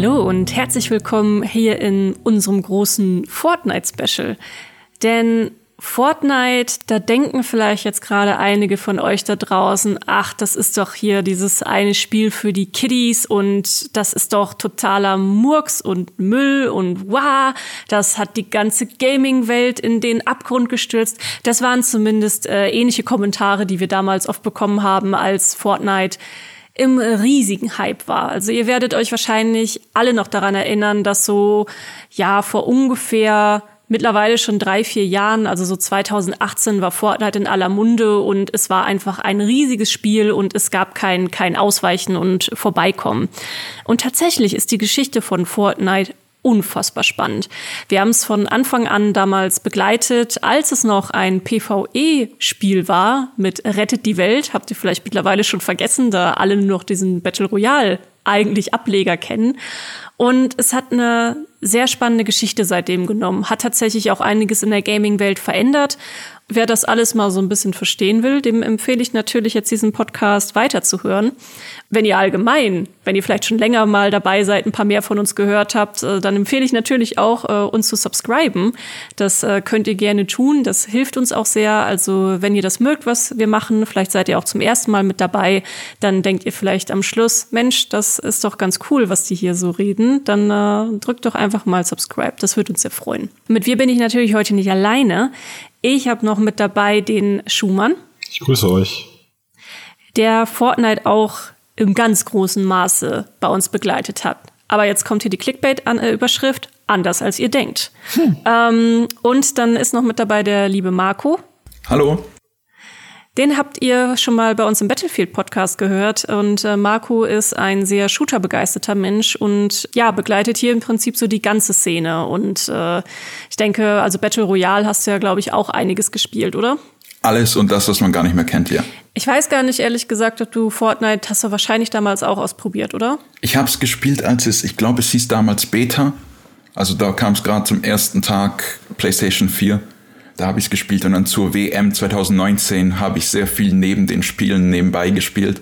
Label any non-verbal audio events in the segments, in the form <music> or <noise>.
Hallo und herzlich willkommen hier in unserem großen Fortnite-Special. Denn Fortnite, da denken vielleicht jetzt gerade einige von euch da draußen, ach, das ist doch hier dieses eine Spiel für die Kiddies und das ist doch totaler Murks und Müll und wow, das hat die ganze Gaming-Welt in den Abgrund gestürzt. Das waren zumindest äh, ähnliche Kommentare, die wir damals oft bekommen haben, als Fortnite im riesigen Hype war. Also ihr werdet euch wahrscheinlich alle noch daran erinnern, dass so, ja, vor ungefähr mittlerweile schon drei, vier Jahren, also so 2018 war Fortnite in aller Munde und es war einfach ein riesiges Spiel und es gab kein, kein Ausweichen und Vorbeikommen. Und tatsächlich ist die Geschichte von Fortnite unfassbar spannend. Wir haben es von Anfang an damals begleitet, als es noch ein PvE-Spiel war mit Rettet die Welt. Habt ihr vielleicht mittlerweile schon vergessen, da alle nur noch diesen Battle Royale eigentlich Ableger kennen. Und es hat eine sehr spannende Geschichte seitdem genommen, hat tatsächlich auch einiges in der Gaming-Welt verändert. Wer das alles mal so ein bisschen verstehen will, dem empfehle ich natürlich jetzt diesen Podcast weiterzuhören. Wenn ihr allgemein, wenn ihr vielleicht schon länger mal dabei seid, ein paar mehr von uns gehört habt, äh, dann empfehle ich natürlich auch, äh, uns zu subscriben. Das äh, könnt ihr gerne tun. Das hilft uns auch sehr. Also wenn ihr das mögt, was wir machen, vielleicht seid ihr auch zum ersten Mal mit dabei, dann denkt ihr vielleicht am Schluss, Mensch, das ist doch ganz cool, was die hier so reden. Dann äh, drückt doch einfach mal subscribe. Das würde uns sehr freuen. Mit wir bin ich natürlich heute nicht alleine. Ich habe noch mit dabei den Schumann. Ich grüße euch. Der Fortnite auch im ganz großen Maße bei uns begleitet hat. Aber jetzt kommt hier die Clickbait-Überschrift, anders als ihr denkt. Hm. Ähm, und dann ist noch mit dabei der liebe Marco. Hallo. Den habt ihr schon mal bei uns im Battlefield-Podcast gehört. Und äh, Marco ist ein sehr shooterbegeisterter Mensch und ja, begleitet hier im Prinzip so die ganze Szene. Und äh, ich denke, also Battle Royale hast du ja, glaube ich, auch einiges gespielt, oder? Alles und das, was man gar nicht mehr kennt, ja. Ich weiß gar nicht, ehrlich gesagt, ob du Fortnite hast du wahrscheinlich damals auch ausprobiert, oder? Ich habe es gespielt, als es, ich glaube, es hieß damals Beta. Also da kam es gerade zum ersten Tag PlayStation 4. Da habe ich es gespielt und dann zur WM 2019 habe ich sehr viel neben den Spielen nebenbei gespielt.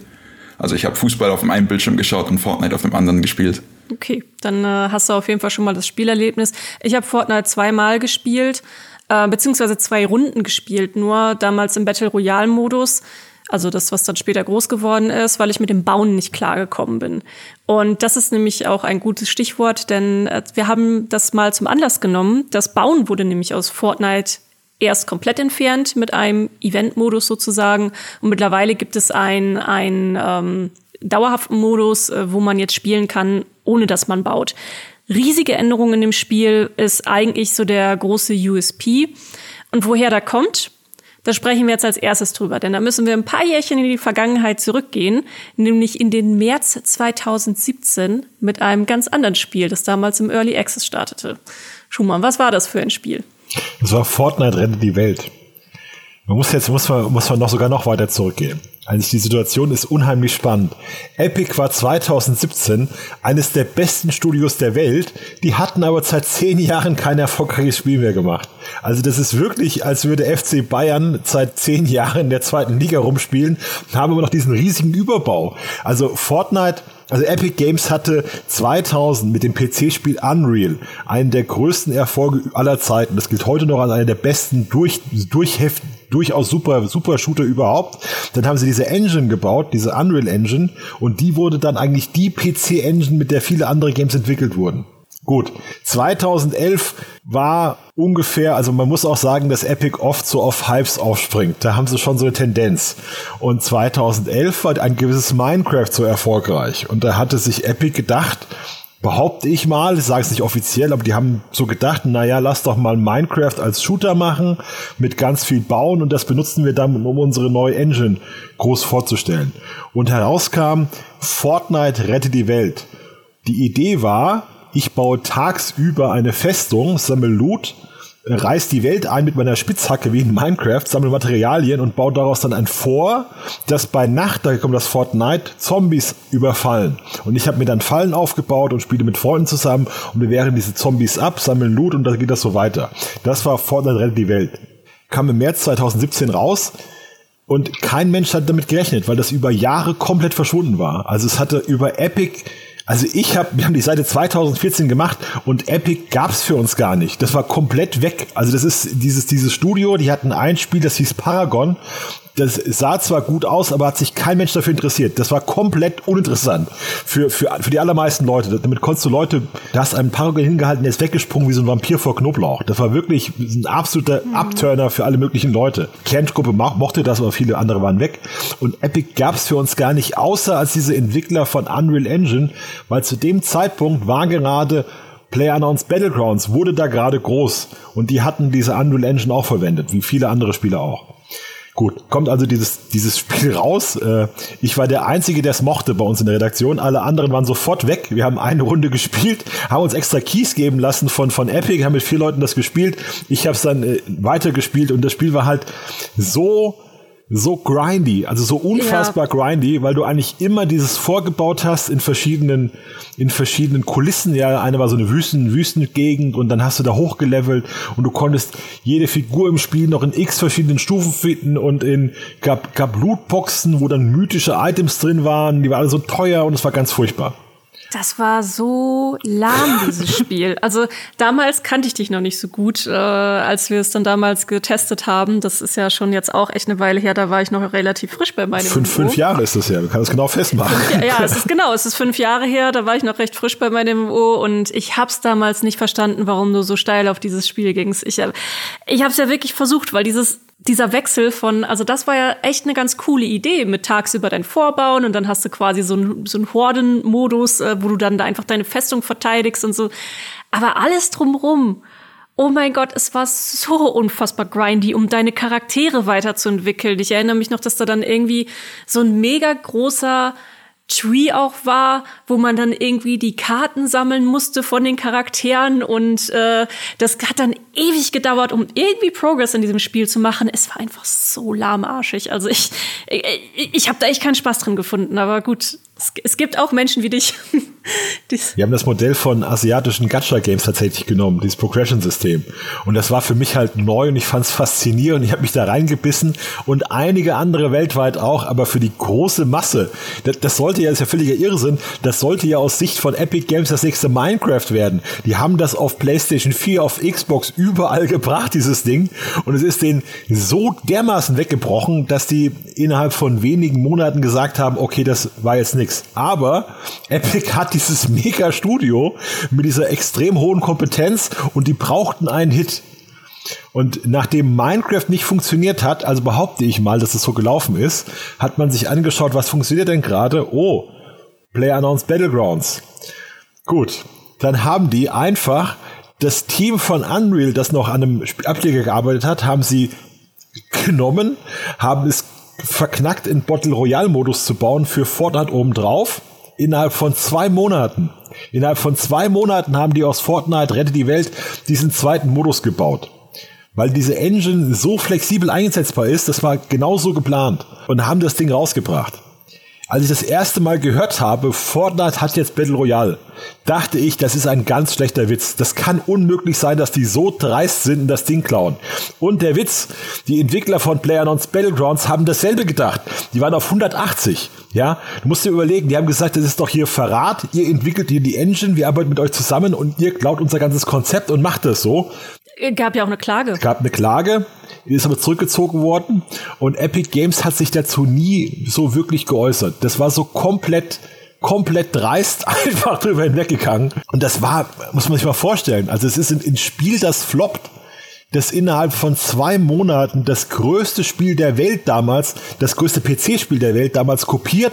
Also ich habe Fußball auf dem einen Bildschirm geschaut und Fortnite auf dem anderen gespielt. Okay, dann äh, hast du auf jeden Fall schon mal das Spielerlebnis. Ich habe Fortnite zweimal gespielt, äh, beziehungsweise zwei Runden gespielt, nur damals im Battle Royale Modus. Also das, was dann später groß geworden ist, weil ich mit dem Bauen nicht klargekommen bin. Und das ist nämlich auch ein gutes Stichwort, denn äh, wir haben das mal zum Anlass genommen. Das Bauen wurde nämlich aus Fortnite erst komplett entfernt mit einem Event-Modus sozusagen. Und mittlerweile gibt es einen, einen ähm, dauerhaften Modus, äh, wo man jetzt spielen kann, ohne dass man baut. Riesige Änderungen in dem Spiel ist eigentlich so der große USP. Und woher da kommt, da sprechen wir jetzt als erstes drüber, denn da müssen wir ein paar Jährchen in die Vergangenheit zurückgehen, nämlich in den März 2017 mit einem ganz anderen Spiel, das damals im Early Access startete. Schumann, was war das für ein Spiel? Das war Fortnite rettet die Welt. Man muss jetzt, muss man, muss man noch sogar noch weiter zurückgehen. Also die Situation ist unheimlich spannend. Epic war 2017 eines der besten Studios der Welt. Die hatten aber seit zehn Jahren kein erfolgreiches Spiel mehr gemacht. Also das ist wirklich, als würde FC Bayern seit zehn Jahren in der zweiten Liga rumspielen, haben aber noch diesen riesigen Überbau. Also Fortnite also Epic Games hatte 2000 mit dem PC-Spiel Unreal einen der größten Erfolge aller Zeiten. Das gilt heute noch als einer der besten durch, durchheft, durchaus super, super Shooter überhaupt. Dann haben sie diese Engine gebaut, diese Unreal Engine, und die wurde dann eigentlich die PC-Engine, mit der viele andere Games entwickelt wurden. Gut, 2011 war ungefähr, also man muss auch sagen, dass Epic oft so auf Hypes aufspringt. Da haben sie schon so eine Tendenz. Und 2011 war ein gewisses Minecraft so erfolgreich. Und da hatte sich Epic gedacht, behaupte ich mal, ich sage es nicht offiziell, aber die haben so gedacht, naja, lass doch mal Minecraft als Shooter machen, mit ganz viel bauen und das benutzen wir dann, um unsere neue Engine groß vorzustellen. Und herauskam, Fortnite rette die Welt. Die Idee war, ich baue tagsüber eine Festung, sammle Loot, reiß die Welt ein mit meiner Spitzhacke wie in Minecraft, sammle Materialien und baue daraus dann ein Vor, dass bei Nacht, da kommt das Fortnite, Zombies überfallen. Und ich habe mir dann Fallen aufgebaut und spiele mit Freunden zusammen und wir wehren diese Zombies ab, sammeln Loot und dann geht das so weiter. Das war Fortnite rettet die Welt. Kam im März 2017 raus. Und kein Mensch hat damit gerechnet, weil das über Jahre komplett verschwunden war. Also es hatte über Epic Also ich habe, wir haben die Seite 2014 gemacht und Epic gab's für uns gar nicht. Das war komplett weg. Also das ist dieses dieses Studio, die hatten ein Spiel, das hieß Paragon das sah zwar gut aus, aber hat sich kein Mensch dafür interessiert. Das war komplett uninteressant für, für, für die allermeisten Leute. Damit konntest du Leute, da hast einen Paragon hingehalten, der ist weggesprungen wie so ein Vampir vor Knoblauch. Das war wirklich ein absoluter mhm. Upturner für alle möglichen Leute. Kerngruppe mochte das, aber viele andere waren weg. Und Epic gab's für uns gar nicht, außer als diese Entwickler von Unreal Engine, weil zu dem Zeitpunkt war gerade PlayerUnknown's Battlegrounds wurde da gerade groß und die hatten diese Unreal Engine auch verwendet, wie viele andere Spiele auch. Gut, kommt also dieses, dieses Spiel raus. Äh, ich war der Einzige, der es mochte bei uns in der Redaktion. Alle anderen waren sofort weg. Wir haben eine Runde gespielt, haben uns extra Keys geben lassen von, von Epic, haben mit vier Leuten das gespielt. Ich habe es dann äh, weitergespielt und das Spiel war halt so so grindy, also so unfassbar ja. grindy, weil du eigentlich immer dieses vorgebaut hast in verschiedenen, in verschiedenen Kulissen. Ja, eine war so eine Wüsten, Wüstengegend und dann hast du da hochgelevelt und du konntest jede Figur im Spiel noch in x verschiedenen Stufen finden und in, gab, gab Lootboxen, wo dann mythische Items drin waren, die waren alle so teuer und es war ganz furchtbar. Das war so lahm, dieses <laughs> Spiel. Also damals kannte ich dich noch nicht so gut, äh, als wir es dann damals getestet haben. Das ist ja schon jetzt auch echt eine Weile her. Da war ich noch relativ frisch bei meinem Fünf, fünf Jahre ist das ja. Wir können das genau festmachen. Fünf, ja, es ist genau. Es ist fünf Jahre her. Da war ich noch recht frisch bei meinem MMO und ich hab's damals nicht verstanden, warum du so steil auf dieses Spiel gingst. Ich, ich hab's ja wirklich versucht, weil dieses dieser Wechsel von, also das war ja echt eine ganz coole Idee mit tagsüber dein Vorbauen und dann hast du quasi so einen so einen Horden-Modus, äh, wo du dann da einfach deine Festung verteidigst und so. Aber alles drumrum, oh mein Gott, es war so unfassbar grindy, um deine Charaktere weiterzuentwickeln. Ich erinnere mich noch, dass da dann irgendwie so ein mega großer Tree auch war, wo man dann irgendwie die Karten sammeln musste von den Charakteren und äh, das hat dann ewig gedauert, um irgendwie Progress in diesem Spiel zu machen. Es war einfach so lahmarschig. Also ich, ich, ich habe da echt keinen Spaß drin gefunden, aber gut, es, gibt auch Menschen wie dich. <laughs> Wir haben das Modell von asiatischen Gacha-Games tatsächlich genommen, dieses Progression-System. Und das war für mich halt neu und ich fand es faszinierend. Ich habe mich da reingebissen und einige andere weltweit auch, aber für die große Masse, das, das sollte ja, das ist ja völliger Irrsinn, das sollte ja aus Sicht von Epic Games das nächste Minecraft werden. Die haben das auf PlayStation 4, auf Xbox überall gebracht, dieses Ding. Und es ist denen so dermaßen weggebrochen, dass die innerhalb von wenigen Monaten gesagt haben, okay, das war jetzt nichts. Aber Epic hat dieses Mega-Studio mit dieser extrem hohen Kompetenz und die brauchten einen Hit. Und nachdem Minecraft nicht funktioniert hat, also behaupte ich mal, dass es so gelaufen ist, hat man sich angeschaut, was funktioniert denn gerade? Oh, PlayerUnknown's Battlegrounds. Gut, dann haben die einfach das Team von Unreal, das noch an einem Ableger gearbeitet hat, haben sie genommen, haben es verknackt in Bottle Royale Modus zu bauen für Fortnite obendrauf innerhalb von zwei Monaten. Innerhalb von zwei Monaten haben die aus Fortnite Rette die Welt diesen zweiten Modus gebaut. Weil diese Engine so flexibel einsetzbar ist, das war genauso geplant. Und haben das Ding rausgebracht. Als ich das erste Mal gehört habe, Fortnite hat jetzt Battle Royale, dachte ich, das ist ein ganz schlechter Witz. Das kann unmöglich sein, dass die so dreist sind und das Ding klauen. Und der Witz, die Entwickler von PlayerUnknown's Battlegrounds haben dasselbe gedacht. Die waren auf 180. Ja, du musst dir überlegen, die haben gesagt, das ist doch hier Verrat. Ihr entwickelt hier die Engine, wir arbeiten mit euch zusammen und ihr klaut unser ganzes Konzept und macht das so. Gab ja auch eine Klage. Es gab eine Klage, die ist aber zurückgezogen worden und Epic Games hat sich dazu nie so wirklich geäußert. Das war so komplett komplett dreist <laughs> einfach drüber hinweggegangen. Und das war, muss man sich mal vorstellen, also es ist ein, Spiel, das floppt, das innerhalb von zwei Monaten das größte Spiel der Welt damals, das größte PC-Spiel der Welt damals kopiert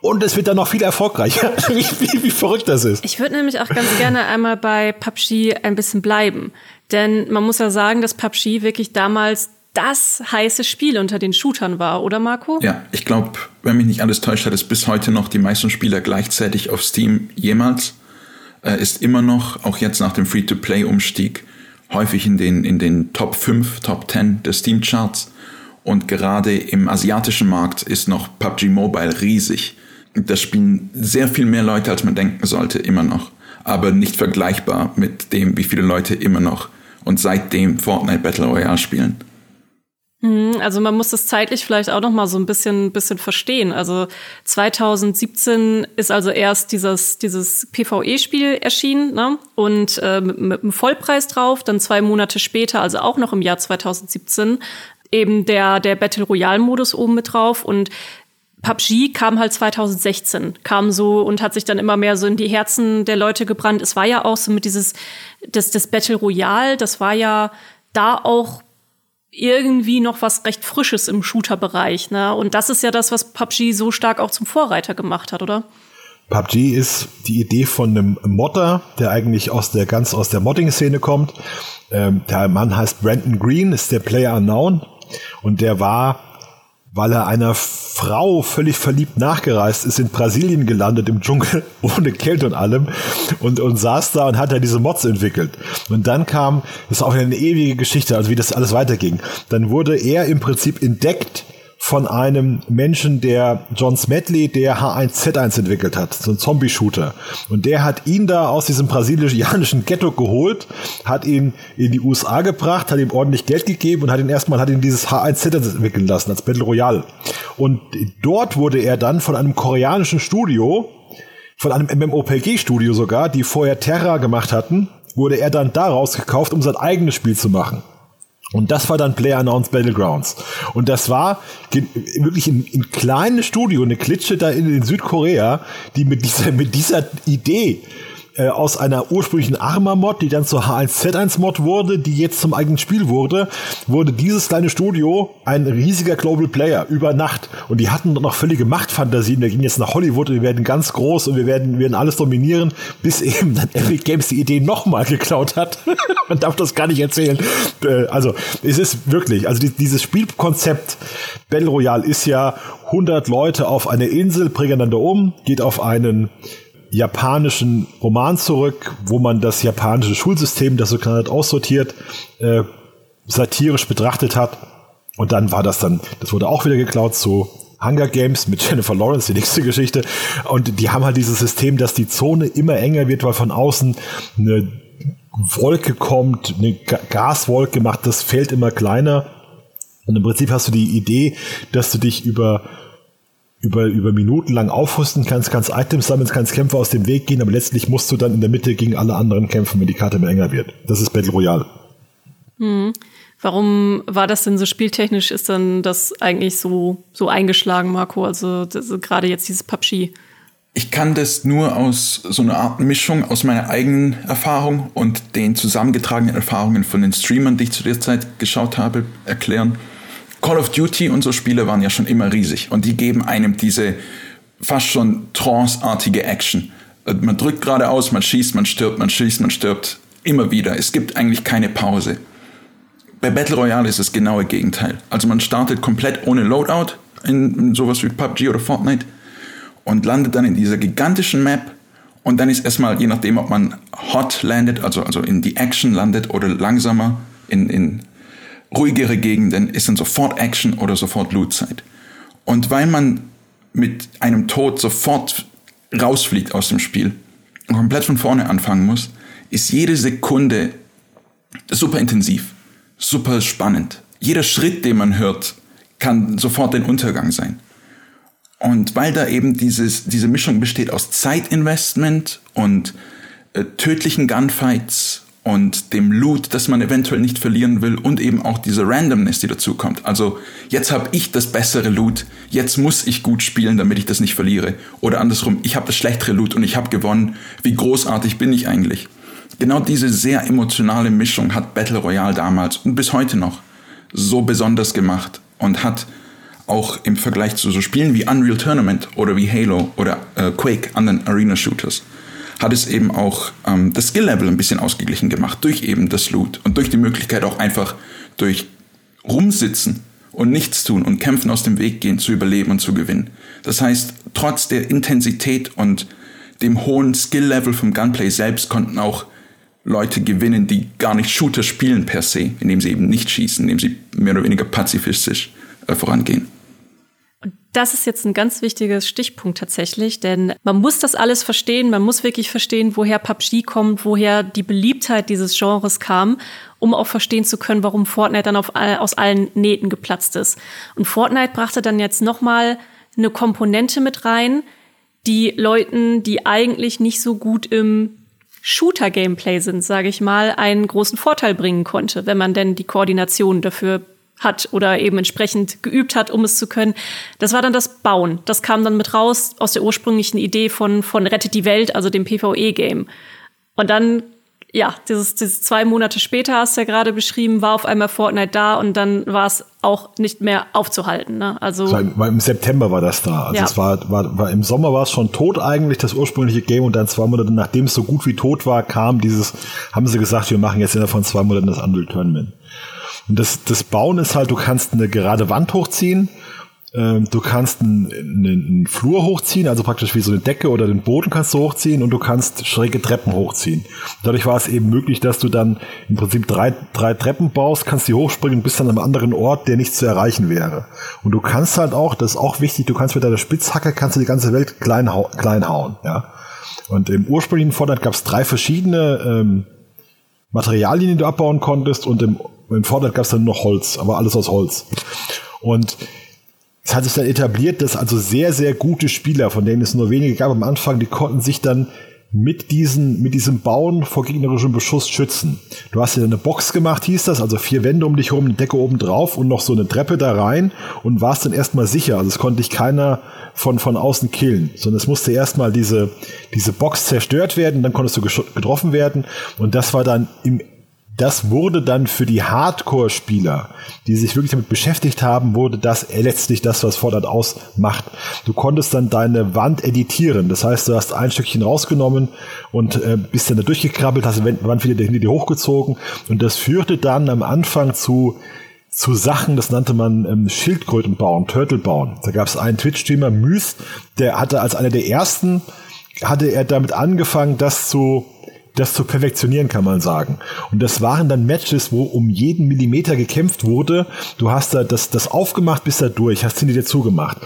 und es wird dann noch viel erfolgreicher. <laughs> wie, wie, wie verrückt das ist. Ich würde nämlich auch ganz gerne einmal bei PUBG ein bisschen bleiben. Denn man muss ja sagen, dass PUBG wirklich damals das heiße Spiel unter den Shootern war, oder Marco? Ja, ich glaube, wenn mich nicht alles täuscht, hat es bis heute noch die meisten Spieler gleichzeitig auf Steam jemals. Äh, ist immer noch, auch jetzt nach dem Free-to-Play-Umstieg, häufig in den, in den Top 5, Top 10 der Steam-Charts. Und gerade im asiatischen Markt ist noch PUBG Mobile riesig. Das spielen sehr viel mehr Leute, als man denken sollte, immer noch. Aber nicht vergleichbar mit dem, wie viele Leute immer noch und seitdem Fortnite Battle Royale spielen. Mhm, also man muss das zeitlich vielleicht auch noch mal so ein bisschen, bisschen verstehen. Also 2017 ist also erst dieses, dieses PvE-Spiel erschienen ne? und äh, mit, mit einem Vollpreis drauf. Dann zwei Monate später, also auch noch im Jahr 2017, eben der, der Battle Royale-Modus oben mit drauf. Und PUBG kam halt 2016, kam so und hat sich dann immer mehr so in die Herzen der Leute gebrannt. Es war ja auch so mit dieses, das, das Battle Royale, das war ja da auch irgendwie noch was recht Frisches im Shooter-Bereich. Ne? Und das ist ja das, was PUBG so stark auch zum Vorreiter gemacht hat, oder? PUBG ist die Idee von einem Modder, der eigentlich aus der ganz aus der Modding-Szene kommt. Ähm, der Mann heißt Brandon Green, ist der Player Unknown und der war weil er einer Frau völlig verliebt nachgereist ist, in Brasilien gelandet im Dschungel, <laughs> ohne Kälte und allem, und, und saß da und hat da diese Mods entwickelt. Und dann kam, das ist auch eine ewige Geschichte, also wie das alles weiterging. Dann wurde er im Prinzip entdeckt von einem Menschen, der John Smedley, der H1Z1 entwickelt hat, so ein Zombie-Shooter. Und der hat ihn da aus diesem brasilianischen Ghetto geholt, hat ihn in die USA gebracht, hat ihm ordentlich Geld gegeben und hat ihn erstmal, hat ihn dieses H1Z1 entwickeln lassen als Battle Royale. Und dort wurde er dann von einem koreanischen Studio, von einem MMOPG-Studio sogar, die vorher Terra gemacht hatten, wurde er dann daraus gekauft, um sein eigenes Spiel zu machen. Und das war dann Player Announced Battlegrounds. Und das war wirklich ein, ein kleines Studio, eine Klitsche da in, in Südkorea, die mit dieser, mit dieser Idee äh, aus einer ursprünglichen Arma-Mod, die dann zur H1Z1-Mod wurde, die jetzt zum eigenen Spiel wurde, wurde dieses kleine Studio ein riesiger Global Player über Nacht. Und die hatten noch völlige Machtfantasien. Wir gehen jetzt nach Hollywood und wir werden ganz groß und wir werden, werden alles dominieren, bis eben dann <laughs> Epic Games die Idee nochmal geklaut hat. <laughs> Man darf das gar nicht erzählen. Äh, also, es ist wirklich, also dieses Spielkonzept Battle Royale ist ja 100 Leute auf eine Insel, bringen einander um, geht auf einen japanischen Roman zurück, wo man das japanische Schulsystem, das so gerade aussortiert, äh, satirisch betrachtet hat. Und dann war das dann, das wurde auch wieder geklaut zu Hunger Games mit <laughs> Jennifer Lawrence, die nächste Geschichte. Und die haben halt dieses System, dass die Zone immer enger wird, weil von außen eine Wolke kommt, eine Gaswolke macht das Feld immer kleiner. Und im Prinzip hast du die Idee, dass du dich über über, über Minuten lang aufrüsten kannst, kannst Items sammeln, kannst Kämpfer aus dem Weg gehen, aber letztlich musst du dann in der Mitte gegen alle anderen kämpfen, wenn die Karte mehr enger wird. Das ist Battle Royale. Hm. Warum war das denn so spieltechnisch? Ist dann das eigentlich so, so eingeschlagen, Marco? Also, also gerade jetzt dieses PUBG. Ich kann das nur aus so einer Art Mischung aus meiner eigenen Erfahrung und den zusammengetragenen Erfahrungen von den Streamern, die ich zu der Zeit geschaut habe, erklären. Call of Duty und so Spiele waren ja schon immer riesig und die geben einem diese fast schon tranceartige Action. Man drückt geradeaus, man schießt, man stirbt, man schießt, man stirbt. Immer wieder. Es gibt eigentlich keine Pause. Bei Battle Royale ist das genaue Gegenteil. Also man startet komplett ohne Loadout in, in sowas wie PUBG oder Fortnite und landet dann in dieser gigantischen Map und dann ist erstmal, je nachdem, ob man hot landet, also, also in die Action landet oder langsamer in, in ruhigere Gegenden ist dann sofort Action oder sofort Lootzeit. Und weil man mit einem Tod sofort rausfliegt aus dem Spiel und komplett von vorne anfangen muss, ist jede Sekunde super intensiv, super spannend. Jeder Schritt, den man hört, kann sofort ein Untergang sein. Und weil da eben dieses, diese Mischung besteht aus Zeitinvestment und äh, tödlichen Gunfights und dem Loot, das man eventuell nicht verlieren will und eben auch diese Randomness, die dazu kommt. Also jetzt habe ich das bessere Loot, jetzt muss ich gut spielen, damit ich das nicht verliere. Oder andersrum, ich habe das schlechtere Loot und ich habe gewonnen. Wie großartig bin ich eigentlich? Genau diese sehr emotionale Mischung hat Battle Royale damals und bis heute noch so besonders gemacht und hat auch im Vergleich zu so Spielen wie Unreal Tournament oder wie Halo oder äh, Quake, anderen Arena Shooters, hat es eben auch ähm, das Skill-Level ein bisschen ausgeglichen gemacht durch eben das Loot und durch die Möglichkeit auch einfach durch rumsitzen und nichts tun und kämpfen aus dem Weg gehen zu überleben und zu gewinnen. Das heißt, trotz der Intensität und dem hohen Skill-Level vom Gunplay selbst konnten auch Leute gewinnen, die gar nicht Shooter spielen per se, indem sie eben nicht schießen, indem sie mehr oder weniger pazifistisch äh, vorangehen Das ist jetzt ein ganz wichtiges Stichpunkt tatsächlich, denn man muss das alles verstehen, man muss wirklich verstehen, woher PUBG kommt, woher die Beliebtheit dieses Genres kam, um auch verstehen zu können, warum Fortnite dann auf, aus allen Nähten geplatzt ist. Und Fortnite brachte dann jetzt nochmal eine Komponente mit rein, die Leuten, die eigentlich nicht so gut im Shooter-Gameplay sind, sage ich mal, einen großen Vorteil bringen konnte, wenn man denn die Koordination dafür hat oder eben entsprechend geübt hat, um es zu können. Das war dann das Bauen. Das kam dann mit raus aus der ursprünglichen Idee von, von Rettet die Welt, also dem PvE-Game. Und dann, ja, dieses, dieses zwei Monate später, hast du ja gerade beschrieben, war auf einmal Fortnite da und dann war es auch nicht mehr aufzuhalten. Ne? Also war, im September war das da. Also ja. es war, war, war im Sommer war es schon tot eigentlich, das ursprüngliche Game, und dann zwei Monate, nachdem es so gut wie tot war, kam dieses, haben sie gesagt, wir machen jetzt innerhalb von zwei Monaten das Unreal Tournament. Und das, das Bauen ist halt, du kannst eine gerade Wand hochziehen, ähm, du kannst einen, einen, Flur hochziehen, also praktisch wie so eine Decke oder den Boden kannst du hochziehen und du kannst schräge Treppen hochziehen. Dadurch war es eben möglich, dass du dann im Prinzip drei, drei Treppen baust, kannst die hochspringen bis an einem anderen Ort, der nicht zu erreichen wäre. Und du kannst halt auch, das ist auch wichtig, du kannst mit deiner Spitzhacke kannst du die ganze Welt klein, klein hauen, ja. Und im ursprünglichen Fortnite gab es drei verschiedene ähm, Materialien, die du abbauen konntest und im im Fortnite gab es dann noch Holz, aber alles aus Holz. Und es hat sich dann etabliert, dass also sehr, sehr gute Spieler, von denen es nur wenige gab am Anfang, die konnten sich dann mit, diesen, mit diesem Bauen vor gegnerischem Beschuss schützen. Du hast dir eine Box gemacht, hieß das, also vier Wände um dich herum, eine Decke oben drauf und noch so eine Treppe da rein und warst dann erstmal sicher. Also es konnte dich keiner von, von außen killen, sondern es musste erstmal diese, diese Box zerstört werden, dann konntest du getroffen werden und das war dann im das wurde dann für die Hardcore-Spieler, die sich wirklich damit beschäftigt haben, wurde das letztlich das, was Fortnite ausmacht. Du konntest dann deine Wand editieren. Das heißt, du hast ein Stückchen rausgenommen und äh, bist dann da durchgekrabbelt, hast die Wand wieder hinter dir hochgezogen. Und das führte dann am Anfang zu zu Sachen, das nannte man ähm, Schildkröten bauen, Turtle bauen. Da gab es einen Twitch-Streamer, Myth, der hatte als einer der ersten, hatte er damit angefangen, das zu das zu perfektionieren, kann man sagen. Und das waren dann Matches, wo um jeden Millimeter gekämpft wurde. Du hast da das, das aufgemacht, bist da durch, hast hinter dir zugemacht.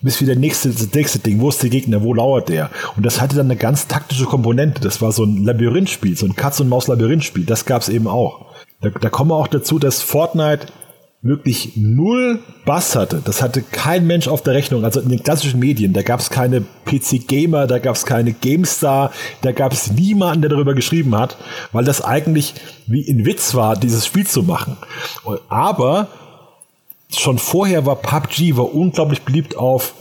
Bis wieder nächste, das nächste Ding. Wo ist der Gegner? Wo lauert der? Und das hatte dann eine ganz taktische Komponente. Das war so ein Labyrinthspiel, so ein Katz-und-Maus-Labyrinthspiel. Das gab's eben auch. Da, da kommen wir auch dazu, dass Fortnite wirklich null Bass hatte. Das hatte kein Mensch auf der Rechnung. Also in den klassischen Medien, da gab es keine PC Gamer, da gab es keine GameStar, da gab es niemanden, der darüber geschrieben hat, weil das eigentlich wie ein Witz war, dieses Spiel zu machen. Aber schon vorher war PUBG war unglaublich beliebt auf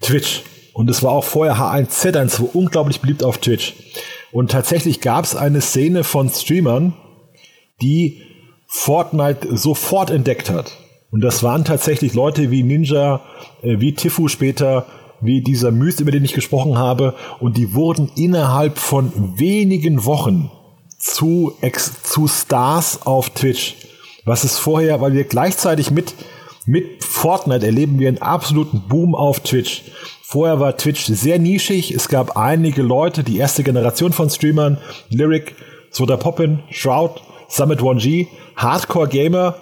Twitch. Und es war auch vorher H1Z1 war unglaublich beliebt auf Twitch. Und tatsächlich gab es eine Szene von Streamern, die Fortnite sofort entdeckt hat. Und das waren tatsächlich Leute wie Ninja, äh, wie Tifu später, wie dieser Myst, über den ich gesprochen habe. Und die wurden innerhalb von wenigen Wochen zu, ex, zu Stars auf Twitch. Was ist vorher, weil wir gleichzeitig mit, mit Fortnite erleben wir einen absoluten Boom auf Twitch. Vorher war Twitch sehr nischig. Es gab einige Leute, die erste Generation von Streamern, Lyric, Soda Poppin, Shroud, Summit 1G, Hardcore-Gamer,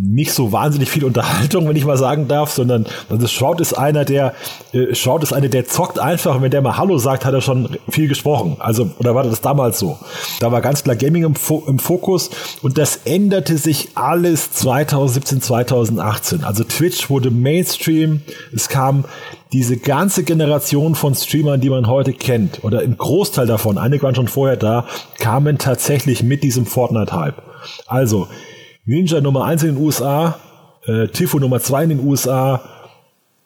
nicht so wahnsinnig viel Unterhaltung, wenn ich mal sagen darf, sondern also Shroud ist einer, der äh, Shroud ist einer, der zockt einfach und wenn der mal Hallo sagt, hat er schon viel gesprochen. Also, oder war das damals so? Da war ganz klar Gaming im, Fo im Fokus und das änderte sich alles 2017, 2018. Also Twitch wurde Mainstream, es kam diese ganze Generation von Streamern, die man heute kennt, oder im Großteil davon, einige waren schon vorher da, kamen tatsächlich mit diesem Fortnite-Hype. Also, Ninja Nummer 1 in den USA, äh, Tifo Nummer 2 in den USA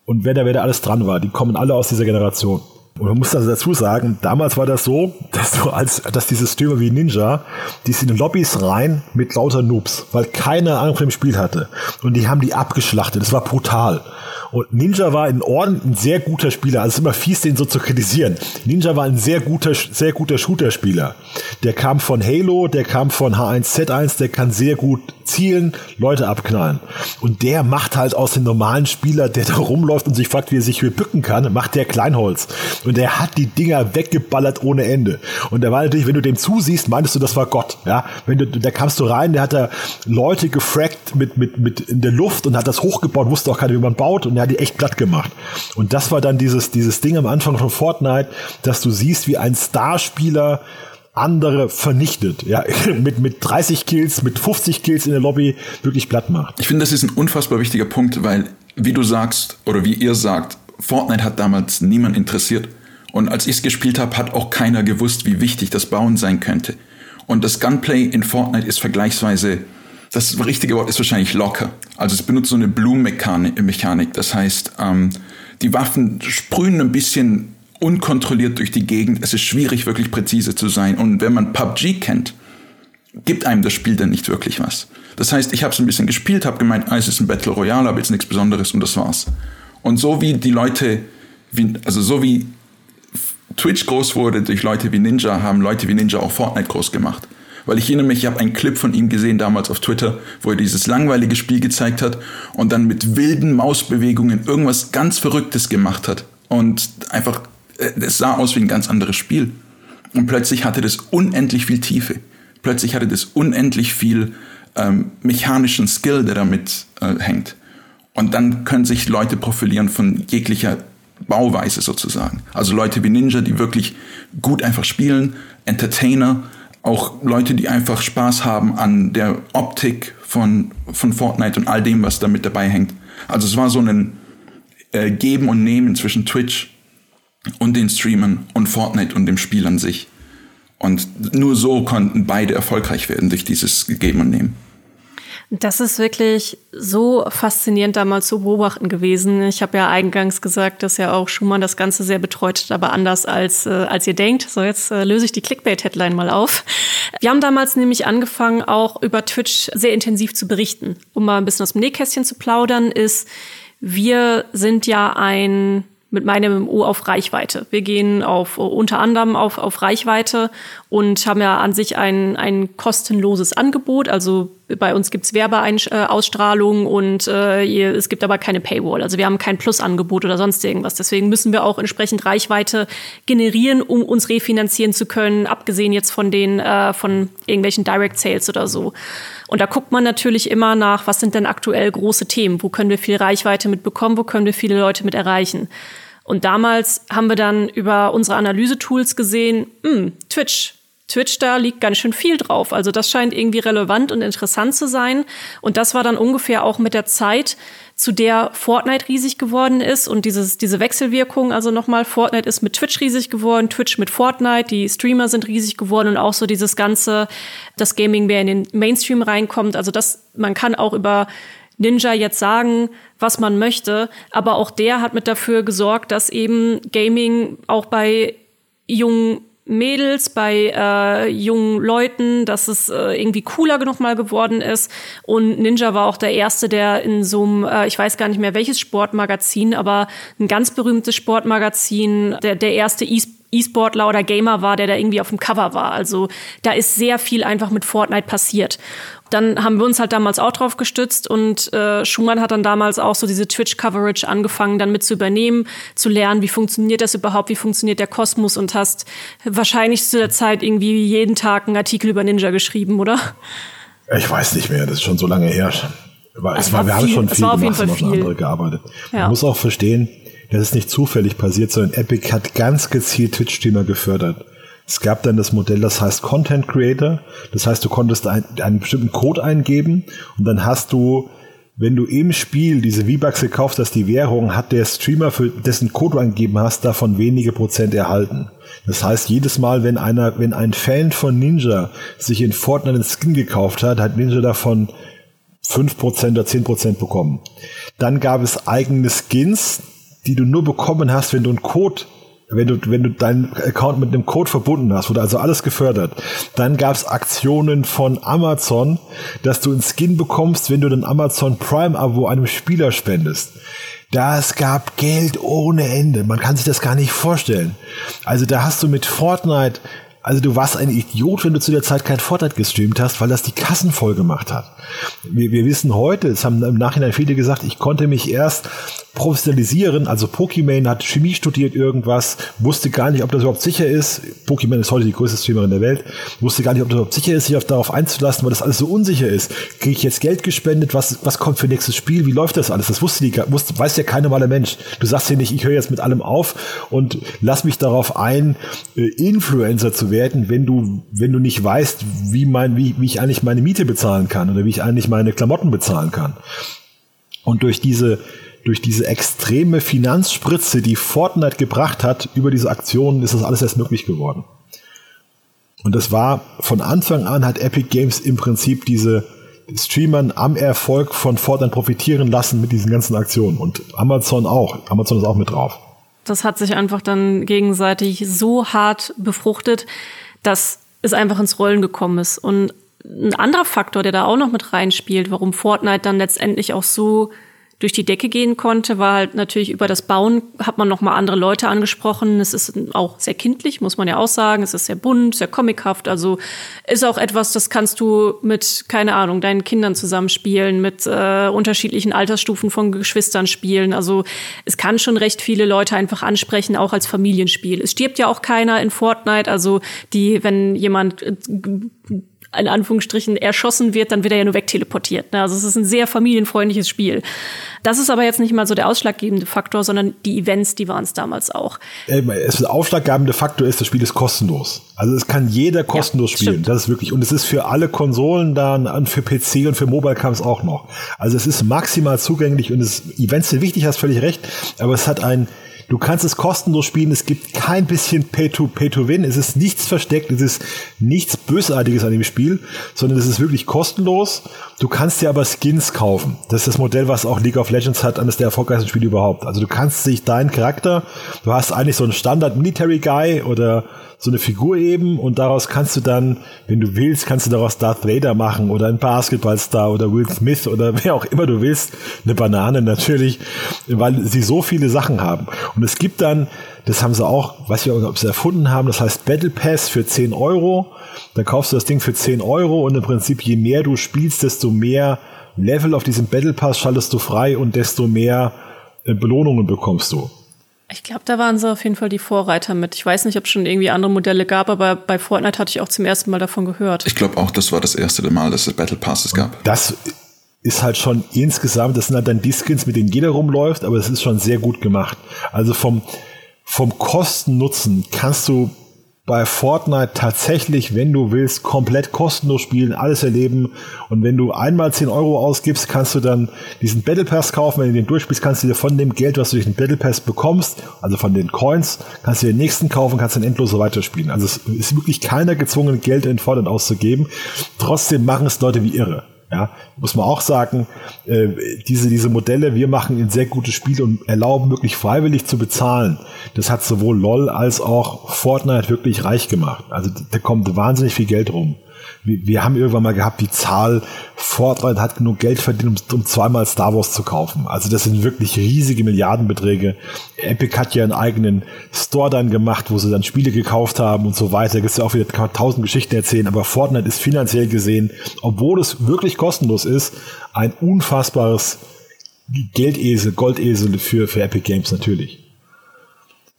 und wer da, wer da alles dran war, die kommen alle aus dieser Generation. Und man muss also dazu sagen, damals war das so, dass du als, dass diese Streamer wie Ninja, die sind in Lobbys rein mit lauter Noobs, weil keine Ahnung von dem Spiel hatte. Und die haben die abgeschlachtet. Das war brutal. Und Ninja war in Orden ein sehr guter Spieler. Also es ist immer fies, den so zu kritisieren. Ninja war ein sehr guter, sehr guter Shooter-Spieler. Der kam von Halo, der kam von H1Z1, der kann sehr gut zielen, Leute abknallen. Und der macht halt aus dem normalen Spieler, der da rumläuft und sich fragt, wie er sich hier bücken kann, macht der Kleinholz. Und der hat die Dinger weggeballert ohne Ende. Und der war natürlich, wenn du dem zusiehst, meintest du, das war Gott. Ja, wenn du, da kamst du rein, der hat da Leute gefrackt mit, mit, mit in der Luft und hat das hochgebaut, wusste auch keiner, wie man baut und er hat die echt platt gemacht. Und das war dann dieses, dieses Ding am Anfang von Fortnite, dass du siehst, wie ein Starspieler andere vernichtet. Ja, <laughs> mit, mit 30 Kills, mit 50 Kills in der Lobby wirklich platt macht. Ich finde, das ist ein unfassbar wichtiger Punkt, weil, wie du sagst, oder wie ihr sagt, Fortnite hat damals niemand interessiert. Und als ich es gespielt habe, hat auch keiner gewusst, wie wichtig das Bauen sein könnte. Und das Gunplay in Fortnite ist vergleichsweise, das richtige Wort ist wahrscheinlich locker. Also es benutzt so eine Bloom-Mechanik. Das heißt, ähm, die Waffen sprühen ein bisschen unkontrolliert durch die Gegend. Es ist schwierig, wirklich präzise zu sein. Und wenn man PUBG kennt, gibt einem das Spiel dann nicht wirklich was. Das heißt, ich habe es ein bisschen gespielt, habe gemeint, ah, es ist ein Battle Royale, aber jetzt nichts Besonderes und das war's. Und so wie die Leute, wie, also so wie Twitch groß wurde durch Leute wie Ninja, haben Leute wie Ninja auch Fortnite groß gemacht. Weil ich erinnere mich, ich habe einen Clip von ihm gesehen damals auf Twitter, wo er dieses langweilige Spiel gezeigt hat und dann mit wilden Mausbewegungen irgendwas ganz Verrücktes gemacht hat. Und einfach äh, es sah aus wie ein ganz anderes Spiel. Und plötzlich hatte das unendlich viel Tiefe. Plötzlich hatte das unendlich viel ähm, mechanischen Skill, der damit äh, hängt. Und dann können sich Leute profilieren von jeglicher Bauweise sozusagen. Also Leute wie Ninja, die wirklich gut einfach spielen, Entertainer, auch Leute, die einfach Spaß haben an der Optik von, von Fortnite und all dem, was da mit dabei hängt. Also es war so ein äh, Geben und Nehmen zwischen Twitch und den Streamern und Fortnite und dem Spiel an sich. Und nur so konnten beide erfolgreich werden durch dieses Geben und Nehmen. Das ist wirklich so faszinierend damals zu beobachten gewesen. Ich habe ja eingangs gesagt, dass ja auch Schumann das Ganze sehr betreut aber anders als, äh, als ihr denkt. So, jetzt äh, löse ich die Clickbait-Headline mal auf. Wir haben damals nämlich angefangen, auch über Twitch sehr intensiv zu berichten. Um mal ein bisschen aus dem Nähkästchen zu plaudern, ist, wir sind ja ein mit meinem MMO auf Reichweite. Wir gehen auf unter anderem auf, auf Reichweite und haben ja an sich ein, ein kostenloses Angebot. Also bei uns gibt's Werbeausstrahlung und äh, es gibt aber keine Paywall. Also wir haben kein Plusangebot oder sonst irgendwas. Deswegen müssen wir auch entsprechend Reichweite generieren, um uns refinanzieren zu können, abgesehen jetzt von den äh, von irgendwelchen Direct Sales oder so. Und da guckt man natürlich immer nach, was sind denn aktuell große Themen? Wo können wir viel Reichweite mitbekommen? Wo können wir viele Leute mit erreichen? Und damals haben wir dann über unsere Analysetools gesehen, mh, hm, Twitch, Twitch, da liegt ganz schön viel drauf. Also das scheint irgendwie relevant und interessant zu sein. Und das war dann ungefähr auch mit der Zeit, zu der Fortnite riesig geworden ist und dieses, diese Wechselwirkung, also nochmal, Fortnite ist mit Twitch riesig geworden, Twitch mit Fortnite, die Streamer sind riesig geworden und auch so dieses ganze, das Gaming mehr in den Mainstream reinkommt. Also das, man kann auch über Ninja jetzt sagen, was man möchte, aber auch der hat mit dafür gesorgt, dass eben Gaming auch bei jungen Mädels, bei äh, jungen Leuten, dass es äh, irgendwie cooler genug mal geworden ist. Und Ninja war auch der Erste, der in so einem, äh, ich weiß gar nicht mehr welches Sportmagazin, aber ein ganz berühmtes Sportmagazin, der, der erste E-Sportler oder Gamer war, der da irgendwie auf dem Cover war. Also da ist sehr viel einfach mit Fortnite passiert dann haben wir uns halt damals auch drauf gestützt und äh, Schumann hat dann damals auch so diese Twitch-Coverage angefangen, dann mit zu übernehmen, zu lernen, wie funktioniert das überhaupt, wie funktioniert der Kosmos und hast wahrscheinlich zu der Zeit irgendwie jeden Tag einen Artikel über Ninja geschrieben, oder? Ich weiß nicht mehr, das ist schon so lange her. Aber es war, wir haben schon viel gemacht und auf andere gearbeitet. Ja. Man muss auch verstehen, das ist nicht zufällig passiert, sondern Epic hat ganz gezielt Twitch-Streamer gefördert. Es gab dann das Modell, das heißt Content Creator. Das heißt, du konntest ein, einen bestimmten Code eingeben und dann hast du, wenn du im Spiel diese V-Bucks gekauft hast, die Währung, hat der Streamer, für dessen Code du eingegeben hast, davon wenige Prozent erhalten. Das heißt, jedes Mal, wenn einer, wenn ein Fan von Ninja sich in Fortnite einen Skin gekauft hat, hat Ninja davon 5% oder 10% bekommen. Dann gab es eigene Skins, die du nur bekommen hast, wenn du einen Code wenn du, wenn du deinen Account mit einem Code verbunden hast, wurde also alles gefördert. Dann gab es Aktionen von Amazon, dass du einen Skin bekommst, wenn du den Amazon Prime-Abo einem Spieler spendest. Das gab Geld ohne Ende. Man kann sich das gar nicht vorstellen. Also da hast du mit Fortnite Also du warst ein Idiot, wenn du zu der Zeit kein Fortnite gestreamt hast, weil das die Kassen voll gemacht hat. Wir, wir wissen heute, es haben im Nachhinein viele gesagt, ich konnte mich erst professionalisieren, also Pokimane hat Chemie studiert irgendwas, wusste gar nicht, ob das überhaupt sicher ist. Pokimane ist heute die größte Streamerin der Welt, wusste gar nicht, ob das überhaupt sicher ist, sich darauf einzulassen, weil das alles so unsicher ist. Kriege ich jetzt Geld gespendet? Was, was kommt für nächstes Spiel? Wie läuft das alles? Das wusste die, wusste, weiß ja kein normaler Mensch. Du sagst ja nicht, ich höre jetzt mit allem auf und lass mich darauf ein, äh, Influencer zu werden, wenn du, wenn du nicht weißt, wie mein, wie, wie ich eigentlich meine Miete bezahlen kann oder wie ich eigentlich meine Klamotten bezahlen kann. Und durch diese, durch diese extreme Finanzspritze, die Fortnite gebracht hat, über diese Aktionen, ist das alles erst möglich geworden. Und das war von Anfang an hat Epic Games im Prinzip diese Streamern am Erfolg von Fortnite profitieren lassen mit diesen ganzen Aktionen. Und Amazon auch. Amazon ist auch mit drauf. Das hat sich einfach dann gegenseitig so hart befruchtet, dass es einfach ins Rollen gekommen ist. Und ein anderer Faktor, der da auch noch mit reinspielt, warum Fortnite dann letztendlich auch so durch die Decke gehen konnte, war halt natürlich über das Bauen hat man noch mal andere Leute angesprochen. Es ist auch sehr kindlich, muss man ja auch sagen. Es ist sehr bunt, sehr comichaft. Also ist auch etwas, das kannst du mit keine Ahnung deinen Kindern zusammenspielen, mit äh, unterschiedlichen Altersstufen von Geschwistern spielen. Also es kann schon recht viele Leute einfach ansprechen, auch als Familienspiel. Es stirbt ja auch keiner in Fortnite. Also die, wenn jemand äh, in Anführungsstrichen erschossen wird, dann wird er ja nur wegteleportiert. Ne? Also es ist ein sehr familienfreundliches Spiel. Das ist aber jetzt nicht mal so der ausschlaggebende Faktor, sondern die Events, die waren es damals auch. Der ausschlaggebende Faktor ist, das Spiel ist kostenlos. Also es kann jeder kostenlos ja, spielen. Stimmt. Das ist wirklich, und es ist für alle Konsolen dann, und für PC und für Mobile kam es auch noch. Also es ist maximal zugänglich und es, Events sind wichtig, hast völlig recht, aber es hat ein, Du kannst es kostenlos spielen. Es gibt kein bisschen Pay-to-Pay-to-Win. Es ist nichts versteckt. Es ist nichts Bösartiges an dem Spiel, sondern es ist wirklich kostenlos. Du kannst dir aber Skins kaufen. Das ist das Modell, was auch League of Legends hat, eines der erfolgreichsten Spiele überhaupt. Also du kannst sich deinen Charakter, du hast eigentlich so einen Standard Military Guy oder so eine Figur eben und daraus kannst du dann, wenn du willst, kannst du daraus Darth Vader machen oder ein Basketballstar oder Will Smith oder <laughs> wer auch immer du willst. Eine Banane natürlich, weil sie so viele Sachen haben. Und es gibt dann, das haben sie auch, weiß ich nicht, ob sie erfunden haben, das heißt Battle Pass für 10 Euro. Dann kaufst du das Ding für 10 Euro und im Prinzip je mehr du spielst, desto mehr Level auf diesem Battle Pass schaltest du frei und desto mehr äh, Belohnungen bekommst du. Ich glaube, da waren sie auf jeden Fall die Vorreiter mit. Ich weiß nicht, ob es schon irgendwie andere Modelle gab, aber bei Fortnite hatte ich auch zum ersten Mal davon gehört. Ich glaube auch, das war das erste Mal, dass es Battle Passes gab. Das ist halt schon insgesamt, das sind halt dann die Skins, mit denen jeder rumläuft, aber es ist schon sehr gut gemacht. Also vom, vom Kosten-Nutzen kannst du bei Fortnite tatsächlich, wenn du willst, komplett kostenlos spielen, alles erleben. Und wenn du einmal 10 Euro ausgibst, kannst du dann diesen Battle Pass kaufen. Wenn du den durchspielst, kannst du dir von dem Geld, was du durch den Battle Pass bekommst, also von den Coins, kannst du den nächsten kaufen, kannst dann endlos weiterspielen. Also es ist wirklich keiner gezwungen, Geld in Fortnite auszugeben. Trotzdem machen es Leute wie irre. Ja, muss man auch sagen, äh, diese, diese Modelle, wir machen ein sehr gutes Spiel und erlauben wirklich freiwillig zu bezahlen. Das hat sowohl LOL als auch Fortnite wirklich reich gemacht. Also da kommt wahnsinnig viel Geld rum wir, wir haben irgendwann mal gehabt, die Zahl, Fortnite hat genug Geld verdient, um, um zweimal Star Wars zu kaufen. Also das sind wirklich riesige Milliardenbeträge. Epic hat ja einen eigenen Store dann gemacht, wo sie dann Spiele gekauft haben und so weiter. Da gibt ja auch wieder tausend Geschichten erzählen, aber Fortnite ist finanziell gesehen, obwohl es wirklich kostenlos ist, ein unfassbares Geldesel, Goldesel für, für Epic Games natürlich.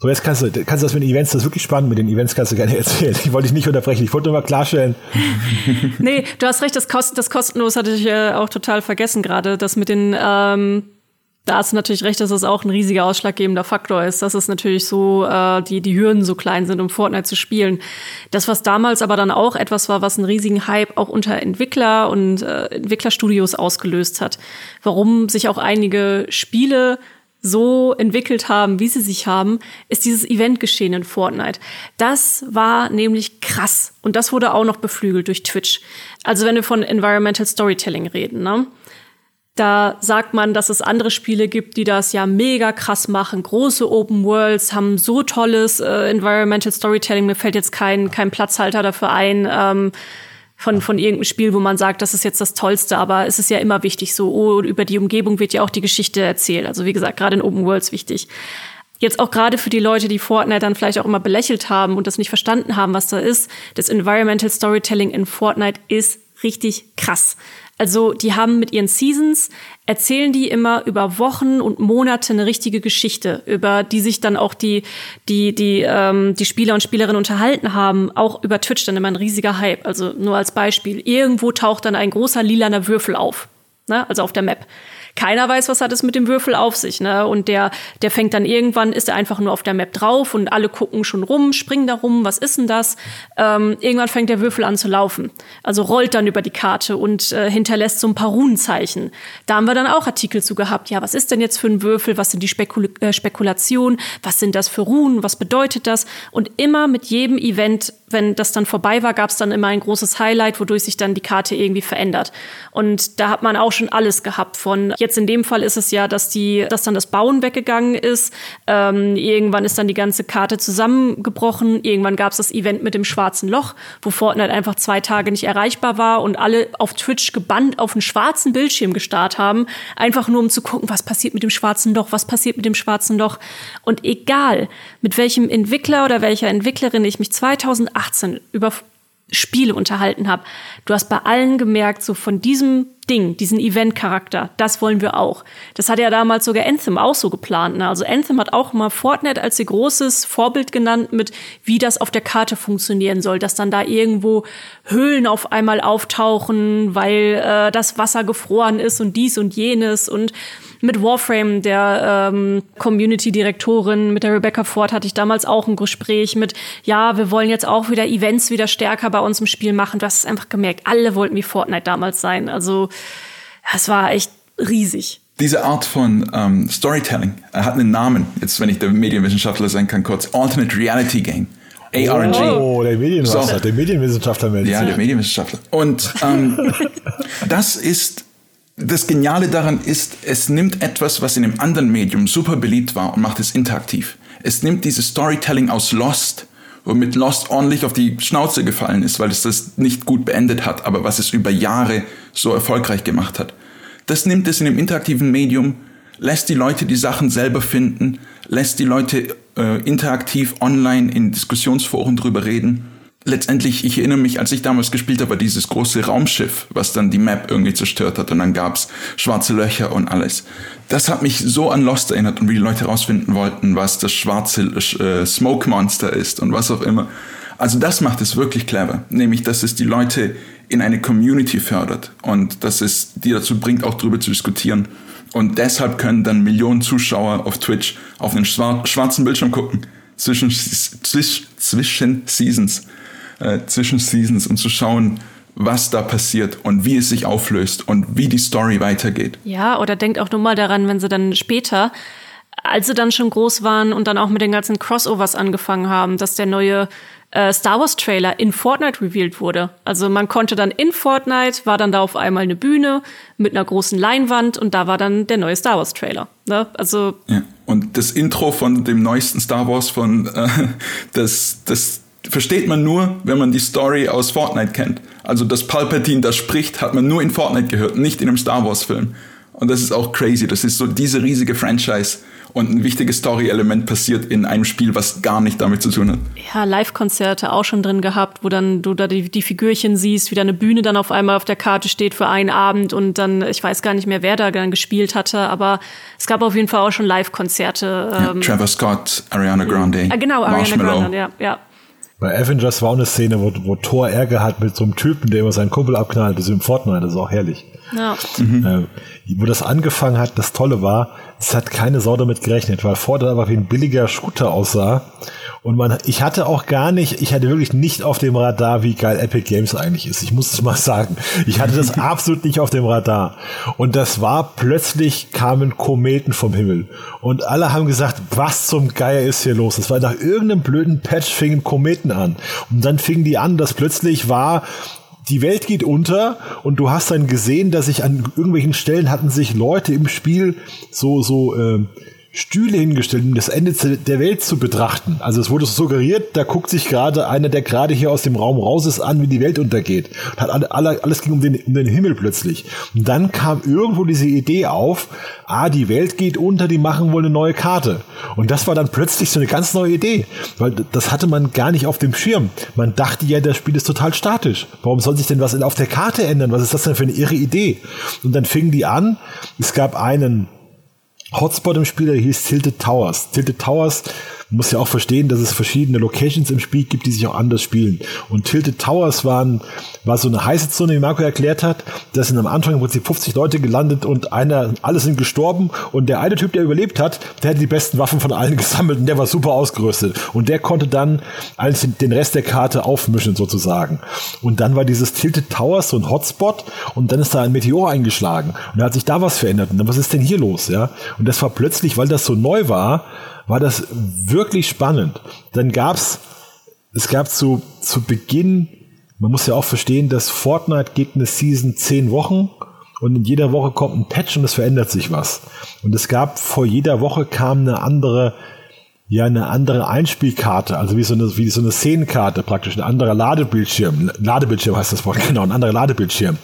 So, jetzt kannst du, kannst du das mit den Events, das ist wirklich spannend, mit den Events kannst du gerne <laughs> erzählen. Ich wollte dich nicht unterbrechen, ich wollte nur mal klarstellen. <laughs> nee, du hast recht, das, Kost, das kostenlos hatte ich äh, auch total vergessen gerade. Das mit den, ähm, da hast du natürlich recht, dass das auch ein riesiger ausschlaggebender Faktor ist, dass es natürlich so, äh, die, die Hürden so klein sind, um Fortnite zu spielen. Das, was damals aber dann auch etwas war, was einen riesigen Hype auch unter Entwickler und äh, Entwicklerstudios ausgelöst hat. Warum sich auch einige Spiele so entwickelt haben, wie sie sich haben, ist dieses Event geschehen in Fortnite. Das war nämlich krass und das wurde auch noch beflügelt durch Twitch. Also wenn wir von Environmental Storytelling reden, ne? Da sagt man, dass es andere Spiele gibt, die das ja mega krass machen. Große Open Worlds haben so tolles äh, Environmental Storytelling. Mir fällt jetzt kein, kein Platzhalter dafür ein. Ähm, von, von irgendeinem Spiel, wo man sagt, das ist jetzt das Tollste, aber es ist ja immer wichtig so, oh, über die Umgebung wird ja auch die Geschichte erzählt. Also wie gesagt, gerade in Open Worlds wichtig. jetzt auch gerade für die Leute, die Fortnite dann vielleicht auch immer belächelt haben und das nicht verstanden haben, was da ist, das Environmental Storytelling in Fortnite ist richtig krass. Also die haben mit ihren Seasons, erzählen die immer über Wochen und Monate eine richtige Geschichte, über die sich dann auch die, die, die, ähm, die Spieler und Spielerinnen unterhalten haben. Auch über Twitch dann immer ein riesiger Hype. Also nur als Beispiel. Irgendwo taucht dann ein großer lilaner Würfel auf. Ne? Also auf der Map. Keiner weiß, was hat es mit dem Würfel auf sich, ne? Und der, der fängt dann irgendwann, ist er einfach nur auf der Map drauf und alle gucken schon rum, springen da rum, was ist denn das? Ähm, irgendwann fängt der Würfel an zu laufen. Also rollt dann über die Karte und äh, hinterlässt so ein paar Runenzeichen. Da haben wir dann auch Artikel zu gehabt. Ja, was ist denn jetzt für ein Würfel? Was sind die Spekul äh, Spekulationen? Was sind das für Runen? Was bedeutet das? Und immer mit jedem Event wenn das dann vorbei war, gab es dann immer ein großes Highlight, wodurch sich dann die Karte irgendwie verändert. Und da hat man auch schon alles gehabt. Von jetzt in dem Fall ist es ja, dass die, dass dann das Bauen weggegangen ist. Ähm, irgendwann ist dann die ganze Karte zusammengebrochen. Irgendwann gab es das Event mit dem schwarzen Loch, wo Fortnite einfach zwei Tage nicht erreichbar war und alle auf Twitch gebannt auf einen schwarzen Bildschirm gestarrt haben, einfach nur um zu gucken, was passiert mit dem schwarzen Loch, was passiert mit dem schwarzen Loch. Und egal, mit welchem Entwickler oder welcher Entwicklerin ich mich 2008 18 über Spiele unterhalten habe, du hast bei allen gemerkt, so von diesem Ding, diesen Event-Charakter, das wollen wir auch. Das hat ja damals sogar Anthem auch so geplant. Ne? Also Anthem hat auch mal Fortnite als ihr großes Vorbild genannt mit, wie das auf der Karte funktionieren soll, dass dann da irgendwo Höhlen auf einmal auftauchen, weil äh, das Wasser gefroren ist und dies und jenes und mit Warframe, der ähm, Community-Direktorin, mit der Rebecca Ford hatte ich damals auch ein Gespräch mit, ja, wir wollen jetzt auch wieder Events wieder stärker bei uns im Spiel machen. Du hast es einfach gemerkt, alle wollten wie Fortnite damals sein. Also es war echt riesig. Diese Art von ähm, Storytelling er hat einen Namen, jetzt wenn ich der Medienwissenschaftler sein kann, kurz Alternate Reality Game. ARG. Oh, der Medienwissenschaftler, so. der Medienwissenschaftler meldet Ja, der Medienwissenschaftler. Und ähm, <laughs> das ist das Geniale daran ist, es nimmt etwas, was in einem anderen Medium super beliebt war und macht es interaktiv. Es nimmt dieses Storytelling aus Lost, womit Lost ordentlich auf die Schnauze gefallen ist, weil es das nicht gut beendet hat, aber was es über Jahre so erfolgreich gemacht hat. Das nimmt es in einem interaktiven Medium, lässt die Leute die Sachen selber finden, lässt die Leute äh, interaktiv online in Diskussionsforen drüber reden letztendlich, ich erinnere mich, als ich damals gespielt habe, dieses große Raumschiff, was dann die Map irgendwie zerstört hat und dann gab's schwarze Löcher und alles. Das hat mich so an Lost erinnert und wie die Leute herausfinden wollten, was das schwarze äh, Smoke Monster ist und was auch immer. Also das macht es wirklich clever, nämlich dass es die Leute in eine Community fördert und dass es die dazu bringt, auch darüber zu diskutieren. Und deshalb können dann Millionen Zuschauer auf Twitch auf einen schwarzen Bildschirm gucken zwischen, zwischen Seasons äh, zwischen Seasons und zu schauen, was da passiert und wie es sich auflöst und wie die Story weitergeht. Ja, oder denkt auch nur mal daran, wenn sie dann später, als sie dann schon groß waren und dann auch mit den ganzen Crossovers angefangen haben, dass der neue äh, Star Wars Trailer in Fortnite revealed wurde. Also man konnte dann in Fortnite, war dann da auf einmal eine Bühne mit einer großen Leinwand und da war dann der neue Star Wars Trailer. Ne? Also ja. Und das Intro von dem neuesten Star Wars von äh, <laughs> das, das versteht man nur, wenn man die Story aus Fortnite kennt. Also, dass Palpatine das spricht, hat man nur in Fortnite gehört, nicht in einem Star Wars Film. Und das ist auch crazy. Das ist so diese riesige Franchise und ein wichtiges Story-Element passiert in einem Spiel, was gar nicht damit zu tun hat. Ja, Live-Konzerte auch schon drin gehabt, wo dann du da die, die Figürchen siehst, wie da eine Bühne dann auf einmal auf der Karte steht für einen Abend und dann, ich weiß gar nicht mehr, wer da dann gespielt hatte, aber es gab auf jeden Fall auch schon Live-Konzerte. Ja, ähm, Trevor Scott, Ariana Grande. Ah, genau, Ariana Grande, ja, ja. Bei Avengers war auch eine Szene, wo, wo Thor Ärger hat mit so einem Typen, der immer seinen Kumpel abknallt. Das ist im Fortnite, das ist auch herrlich. Ja. Mhm. Äh, wo das angefangen hat, das Tolle war, es hat keine Sau damit gerechnet, weil Fortnite einfach wie ein billiger Shooter aussah. Und man, ich hatte auch gar nicht, ich hatte wirklich nicht auf dem Radar, wie geil Epic Games eigentlich ist. Ich muss es mal sagen. Ich hatte das <laughs> absolut nicht auf dem Radar. Und das war plötzlich kamen Kometen vom Himmel. Und alle haben gesagt, was zum Geier ist hier los? Das war nach irgendeinem blöden Patch fingen Kometen an. Und dann fingen die an, dass plötzlich war, die Welt geht unter und du hast dann gesehen, dass sich an irgendwelchen Stellen hatten sich Leute im Spiel so, so, äh, Stühle hingestellt, um das Ende der Welt zu betrachten. Also es wurde suggeriert, da guckt sich gerade einer, der gerade hier aus dem Raum raus ist, an, wie die Welt untergeht. Hat alle, alle, alles ging um den, um den Himmel plötzlich. Und dann kam irgendwo diese Idee auf, ah, die Welt geht unter, die machen wohl eine neue Karte. Und das war dann plötzlich so eine ganz neue Idee, weil das hatte man gar nicht auf dem Schirm. Man dachte ja, das Spiel ist total statisch. Warum soll sich denn was auf der Karte ändern? Was ist das denn für eine irre Idee? Und dann fingen die an, es gab einen Hotspot im Spiel, der hieß Tilted Towers. Tilted Towers muss ja auch verstehen, dass es verschiedene Locations im Spiel gibt, die sich auch anders spielen. Und Tilted Towers waren, war so eine heiße Zone, wie Marco erklärt hat. Da sind am Anfang im Prinzip 50 Leute gelandet und einer, alle sind gestorben. Und der eine Typ, der überlebt hat, der hat die besten Waffen von allen <laughs> gesammelt und der war super ausgerüstet. Und der konnte dann alles den Rest der Karte aufmischen sozusagen. Und dann war dieses Tilted Towers so ein Hotspot und dann ist da ein Meteor eingeschlagen. Und da hat sich da was verändert. Und dann, was ist denn hier los? Ja? Und das war plötzlich, weil das so neu war, war das wirklich spannend. Dann gab's, es gab zu, zu Beginn, man muss ja auch verstehen, dass Fortnite geht eine Season zehn Wochen und in jeder Woche kommt ein Patch und es verändert sich was. Und es gab vor jeder Woche kam eine andere ja eine andere Einspielkarte, also wie so eine, wie so eine Szenenkarte praktisch, ein anderer Ladebildschirm. Ladebildschirm heißt das Wort, <laughs> genau, ein anderer Ladebildschirm.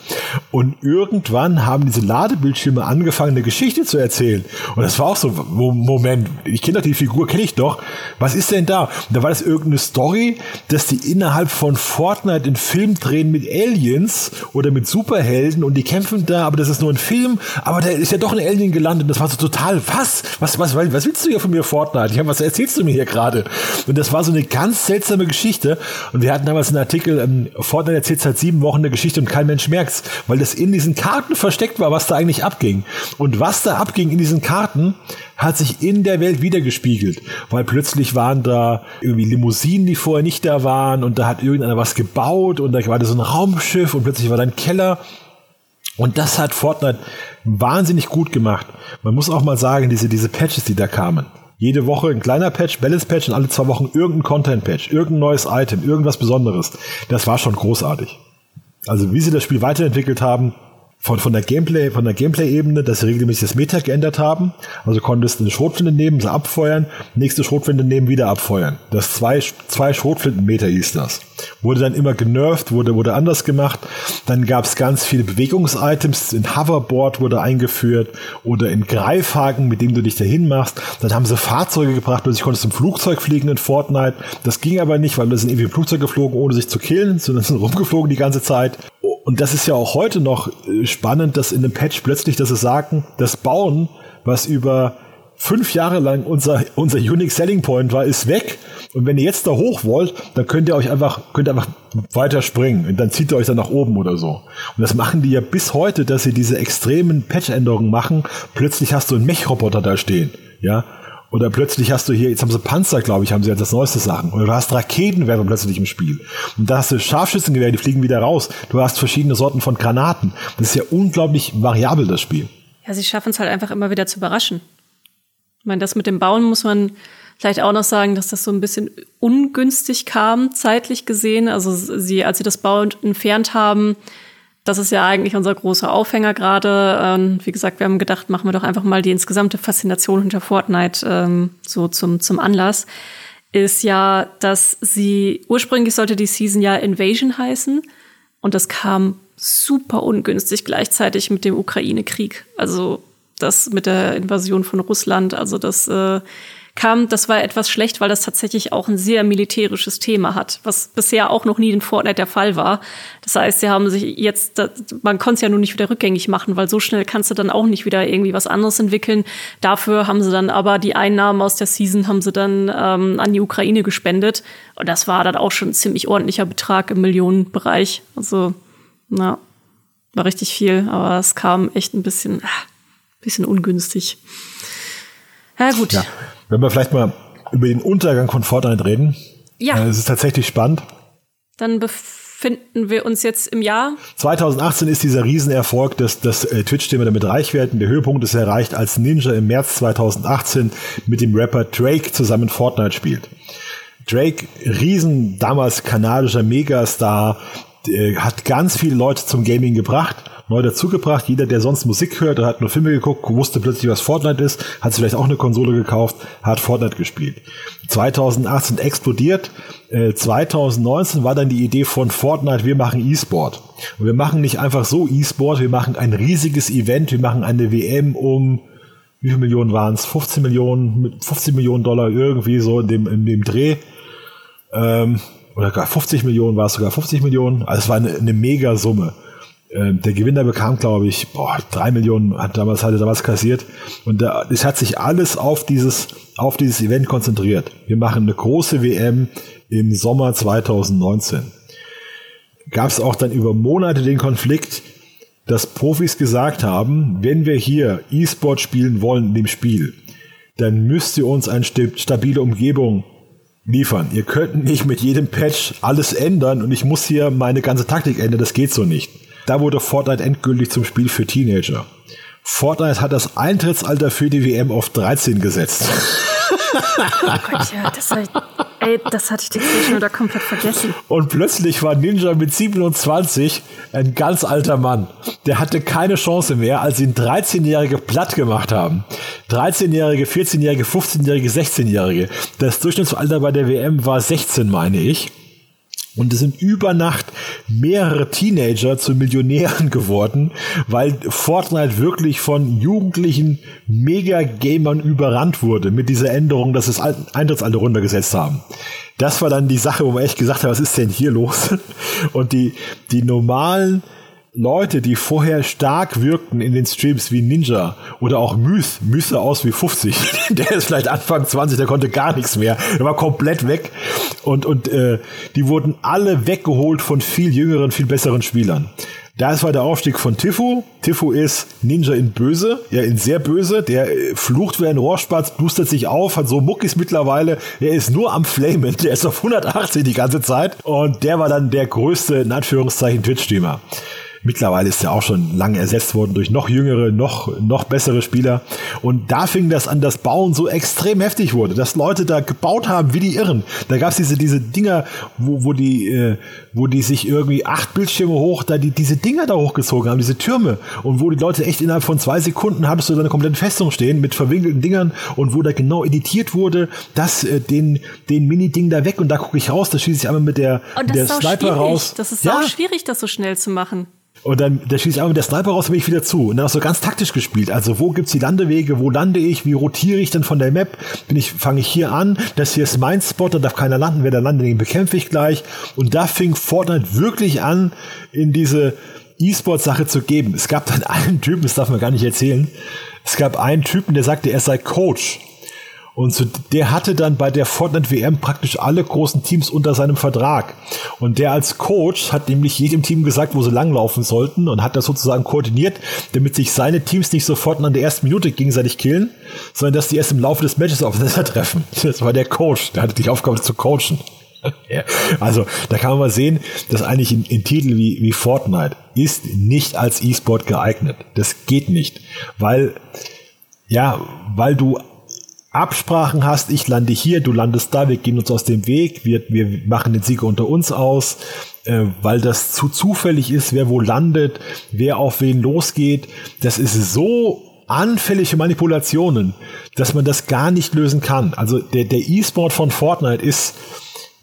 Und irgendwann haben diese Ladebildschirme angefangen, eine Geschichte zu erzählen. Und das war auch so, Moment, ich kenne doch die Figur, kenne ich doch. Was ist denn da? Und da war das irgendeine Story, dass die innerhalb von Fortnite einen Film drehen mit Aliens oder mit Superhelden und die kämpfen da, aber das ist nur ein Film, aber da ist ja doch ein Alien gelandet. Das war so total, was? Was, was, was willst du hier von mir, Fortnite? Ich habe was erzählst du mir hier gerade? Und das war so eine ganz seltsame Geschichte. Und wir hatten damals einen Artikel, ähm, Fortnite erzählt seit sieben Wochen eine Geschichte und kein Mensch merkt's, weil das in diesen Karten versteckt war, was da eigentlich abging. Und was da abging in diesen Karten, hat sich in der Welt wiedergespiegelt, weil plötzlich waren da irgendwie Limousinen, die vorher nicht da waren und da hat irgendeiner was gebaut und da war da so ein Raumschiff und plötzlich war da ein Keller. Und das hat Fortnite wahnsinnig gut gemacht. Man muss auch mal sagen, diese, diese Patches, die da kamen. Jede Woche ein kleiner Patch, Balance-Patch und alle zwei Wochen irgendein Content-Patch, irgendein neues Item, irgendwas Besonderes. Das war schon großartig. Also wie sie das Spiel weiterentwickelt haben, von, von der Gameplay, von der Gameplay-Ebene, dass sie regelmäßig das Meta geändert haben. Also konntest du eine Schrotflinte nehmen, sie abfeuern, nächste Schrotflinte nehmen, wieder abfeuern. Das zwei, zwei Schrotflinten-Meter hieß das. Wurde dann immer genervt, wurde, wurde anders gemacht. Dann gab es ganz viele Bewegungsitems. In Hoverboard wurde eingeführt oder in Greifhaken, mit dem du dich dahin machst. Dann haben sie Fahrzeuge gebracht, plötzlich konntest du im Flugzeug fliegen in Fortnite. Das ging aber nicht, weil wir sind irgendwie im Flugzeug geflogen, ohne sich zu killen, sondern <laughs> sind rumgeflogen die ganze Zeit. Und das ist ja auch heute noch äh, spannend, dass in dem Patch plötzlich, dass sie sagen, das Bauen, was über fünf Jahre lang unser, unser Unique Selling Point war, ist weg. Und wenn ihr jetzt da hoch wollt, dann könnt ihr euch einfach, könnt ihr einfach weiter springen. Und dann zieht ihr euch dann nach oben oder so. Und das machen die ja bis heute, dass sie diese extremen Patch-Änderungen machen. Plötzlich hast du einen Mech-Roboter da stehen. Ja, oder plötzlich hast du hier, jetzt haben sie Panzer, glaube ich, haben sie jetzt das neueste Sachen. Oder du hast Raketenwerfer plötzlich im Spiel. Und da hast du Scharfschützengewehre, die fliegen wieder raus. Du hast verschiedene Sorten von Granaten. Das ist ja unglaublich variabel, das Spiel. Ja, sie schaffen es halt einfach immer wieder zu überraschen. Ich meine, das mit dem Bauen muss man vielleicht auch noch sagen, dass das so ein bisschen ungünstig kam, zeitlich gesehen. Also sie, als sie das Bauen entfernt haben, das ist ja eigentlich unser großer Aufhänger gerade. Ähm, wie gesagt, wir haben gedacht, machen wir doch einfach mal die insgesamte Faszination hinter Fortnite ähm, so zum, zum Anlass. Ist ja, dass sie ursprünglich sollte die Season ja Invasion heißen und das kam super ungünstig gleichzeitig mit dem Ukraine-Krieg. Also das mit der Invasion von Russland, also das äh, kam, das war etwas schlecht, weil das tatsächlich auch ein sehr militärisches Thema hat, was bisher auch noch nie in Fortnite der Fall war. Das heißt, sie haben sich jetzt, man konnte es ja nun nicht wieder rückgängig machen, weil so schnell kannst du dann auch nicht wieder irgendwie was anderes entwickeln. Dafür haben sie dann aber die Einnahmen aus der Season haben sie dann ähm, an die Ukraine gespendet. Und das war dann auch schon ein ziemlich ordentlicher Betrag im Millionenbereich. Also, na, war richtig viel, aber es kam echt ein bisschen, ah, bisschen ungünstig. Ja, gut. Ja. Wenn wir vielleicht mal über den Untergang von Fortnite reden. Ja. Äh, es ist tatsächlich spannend. Dann befinden wir uns jetzt im Jahr. 2018 ist dieser Riesenerfolg des, des äh, Twitch-Thema damit reich werden. Der Höhepunkt ist erreicht, als Ninja im März 2018 mit dem Rapper Drake zusammen Fortnite spielt. Drake, riesen damals kanadischer Megastar, hat ganz viele Leute zum Gaming gebracht neu dazugebracht. Jeder, der sonst Musik hört, der hat nur Filme geguckt, wusste plötzlich, was Fortnite ist, hat sich vielleicht auch eine Konsole gekauft, hat Fortnite gespielt. 2018 explodiert. Äh, 2019 war dann die Idee von Fortnite, wir machen E-Sport. Und wir machen nicht einfach so E-Sport, wir machen ein riesiges Event, wir machen eine WM um wie viele Millionen waren es? 15 Millionen, 15 Millionen Dollar irgendwie so in dem, in dem Dreh. Ähm, oder gar 50 Millionen war es sogar 50 Millionen. Also es war eine, eine Megasumme. Ähm, der Gewinner bekam, glaube ich, boah, drei Millionen hat damals, hatte damals kassiert. Und da, es hat sich alles auf dieses, auf dieses Event konzentriert. Wir machen eine große WM im Sommer 2019. Gab es auch dann über Monate den Konflikt, dass Profis gesagt haben, wenn wir hier E-Sport spielen wollen in dem Spiel, dann müsst ihr uns eine stabile Umgebung liefern. Ihr könnt nicht mit jedem Patch alles ändern und ich muss hier meine ganze Taktik ändern, das geht so nicht. Da wurde Fortnite endgültig zum Spiel für Teenager. Fortnite hat das Eintrittsalter für die WM auf 13 gesetzt. Oh Gott, ja, das, war, ey, das hatte ich die wieder komplett vergessen. Und plötzlich war Ninja mit 27 ein ganz alter Mann. Der hatte keine Chance mehr, als ihn 13-Jährige platt gemacht haben. 13-Jährige, 14-Jährige, 15-Jährige, 16-Jährige. Das Durchschnittsalter bei der WM war 16, meine ich. Und es sind über Nacht mehrere Teenager zu Millionären geworden, weil Fortnite wirklich von jugendlichen Mega-Gamern überrannt wurde mit dieser Änderung, dass es Eintrittsalter runtergesetzt haben. Das war dann die Sache, wo man echt gesagt hat, was ist denn hier los? <laughs> Und die, die normalen Leute, die vorher stark wirkten in den Streams wie Ninja oder auch Myth, Myth aus wie 50. <laughs> der ist vielleicht Anfang 20, der konnte gar nichts mehr. Der war komplett weg. Und, und äh, die wurden alle weggeholt von viel jüngeren, viel besseren Spielern. Das war der Aufstieg von Tifu. Tifu ist Ninja in böse, ja in sehr böse. Der äh, flucht wie ein Rohrspatz, boostet sich auf, hat so Muckis mittlerweile. Der ist nur am Flamen, der ist auf 180 die ganze Zeit. Und der war dann der größte, in Anführungszeichen, Twitch-Streamer. Mittlerweile ist er auch schon lange ersetzt worden durch noch jüngere, noch, noch bessere Spieler. Und da fing das an, dass Bauen so extrem heftig wurde, dass Leute da gebaut haben wie die Irren. Da gab es diese, diese Dinger, wo, wo, die, äh, wo die sich irgendwie acht Bildschirme hoch, da die, diese Dinger da hochgezogen haben, diese Türme. Und wo die Leute echt innerhalb von zwei Sekunden hattest du da eine komplette Festung stehen mit verwinkelten Dingern und wo da genau editiert wurde, dass äh, den, den Mini-Ding da weg und da gucke ich raus, da schieße ich einmal mit der, mit der Sniper schwierig. raus. Das ist ja. auch schwierig, das so schnell zu machen. Und dann, der schießt einfach der Sniper raus, bin ich wieder zu. Und dann hast du ganz taktisch gespielt. Also, wo gibt's die Landewege? Wo lande ich? Wie rotiere ich dann von der Map? Bin ich, fange ich hier an? Das hier ist mein Spot, da darf keiner landen. Wer da landet, den bekämpfe ich gleich. Und da fing Fortnite wirklich an, in diese E-Sport-Sache zu geben. Es gab dann <laughs> einen Typen, das darf man gar nicht erzählen. Es gab einen Typen, der sagte, er sei Coach. Und so, der hatte dann bei der Fortnite WM praktisch alle großen Teams unter seinem Vertrag. Und der als Coach hat nämlich jedem Team gesagt, wo sie langlaufen sollten und hat das sozusagen koordiniert, damit sich seine Teams nicht sofort an der ersten Minute gegenseitig killen, sondern dass die erst im Laufe des Matches aufeinandertreffen. <laughs> Das war der Coach, der hatte die Aufgabe zu coachen. <laughs> Also da kann man mal sehen, dass eigentlich in, in Titel wie, wie Fortnite ist nicht als E-Sport geeignet. Das geht nicht, weil ja, weil du Absprachen hast, ich lande hier, du landest da, wir gehen uns aus dem Weg, wir, wir machen den Sieger unter uns aus, äh, weil das zu zufällig ist, wer wo landet, wer auf wen losgeht. Das ist so anfällige Manipulationen, dass man das gar nicht lösen kann. Also der, der E-Sport von Fortnite ist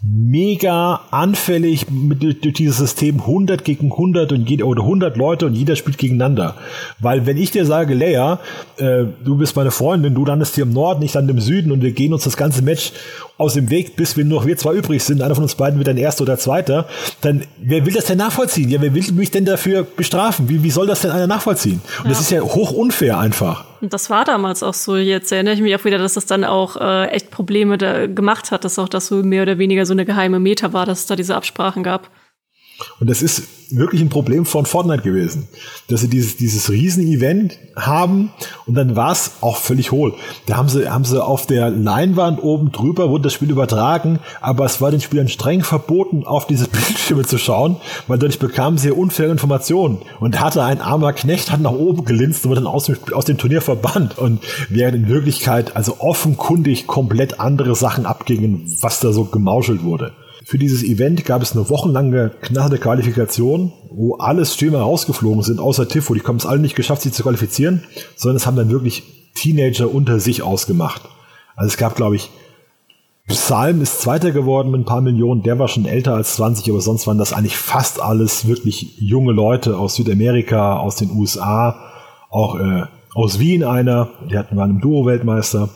mega anfällig mit, durch dieses System 100 gegen 100 und jeder, oder 100 Leute und jeder spielt gegeneinander. Weil wenn ich dir sage, Leia, äh, du bist meine Freundin, du landest hier im Norden, ich lande im Süden und wir gehen uns das ganze Match aus dem Weg, bis wir nur noch wir zwei übrig sind, einer von uns beiden wird ein Erster oder Zweiter, dann wer will das denn nachvollziehen? Ja, wer will mich denn dafür bestrafen? Wie, wie soll das denn einer nachvollziehen? Und ja. das ist ja hoch unfair einfach. Und das war damals auch so. Jetzt erinnere ich mich auch wieder, dass das dann auch äh, echt Probleme da gemacht hat, dass auch das so mehr oder weniger so eine geheime Meta war, dass es da diese Absprachen gab. Und das ist wirklich ein Problem von Fortnite gewesen, dass sie dieses, dieses Riesen-Event haben und dann war es auch völlig hohl. Da haben sie, haben sie auf der Leinwand oben drüber, wurde das Spiel übertragen, aber es war den Spielern streng verboten, auf diese <laughs> Bildschirme zu schauen, weil dadurch bekamen sie unfaire Informationen. Und hatte ein armer Knecht, hat nach oben gelinst und wurde dann aus dem, aus dem Turnier verbannt. Und während in Wirklichkeit also offenkundig komplett andere Sachen abgingen, was da so gemauschelt wurde. Für dieses Event gab es eine wochenlange knallharte Qualifikation, wo alle Streamer rausgeflogen sind, außer Tifo. Die haben es alle nicht geschafft, sich zu qualifizieren, sondern es haben dann wirklich Teenager unter sich ausgemacht. Also es gab, glaube ich, Psalm ist Zweiter geworden mit ein paar Millionen. Der war schon älter als 20, aber sonst waren das eigentlich fast alles wirklich junge Leute aus Südamerika, aus den USA, auch äh, aus Wien einer. Die hatten waren im Duo-Weltmeister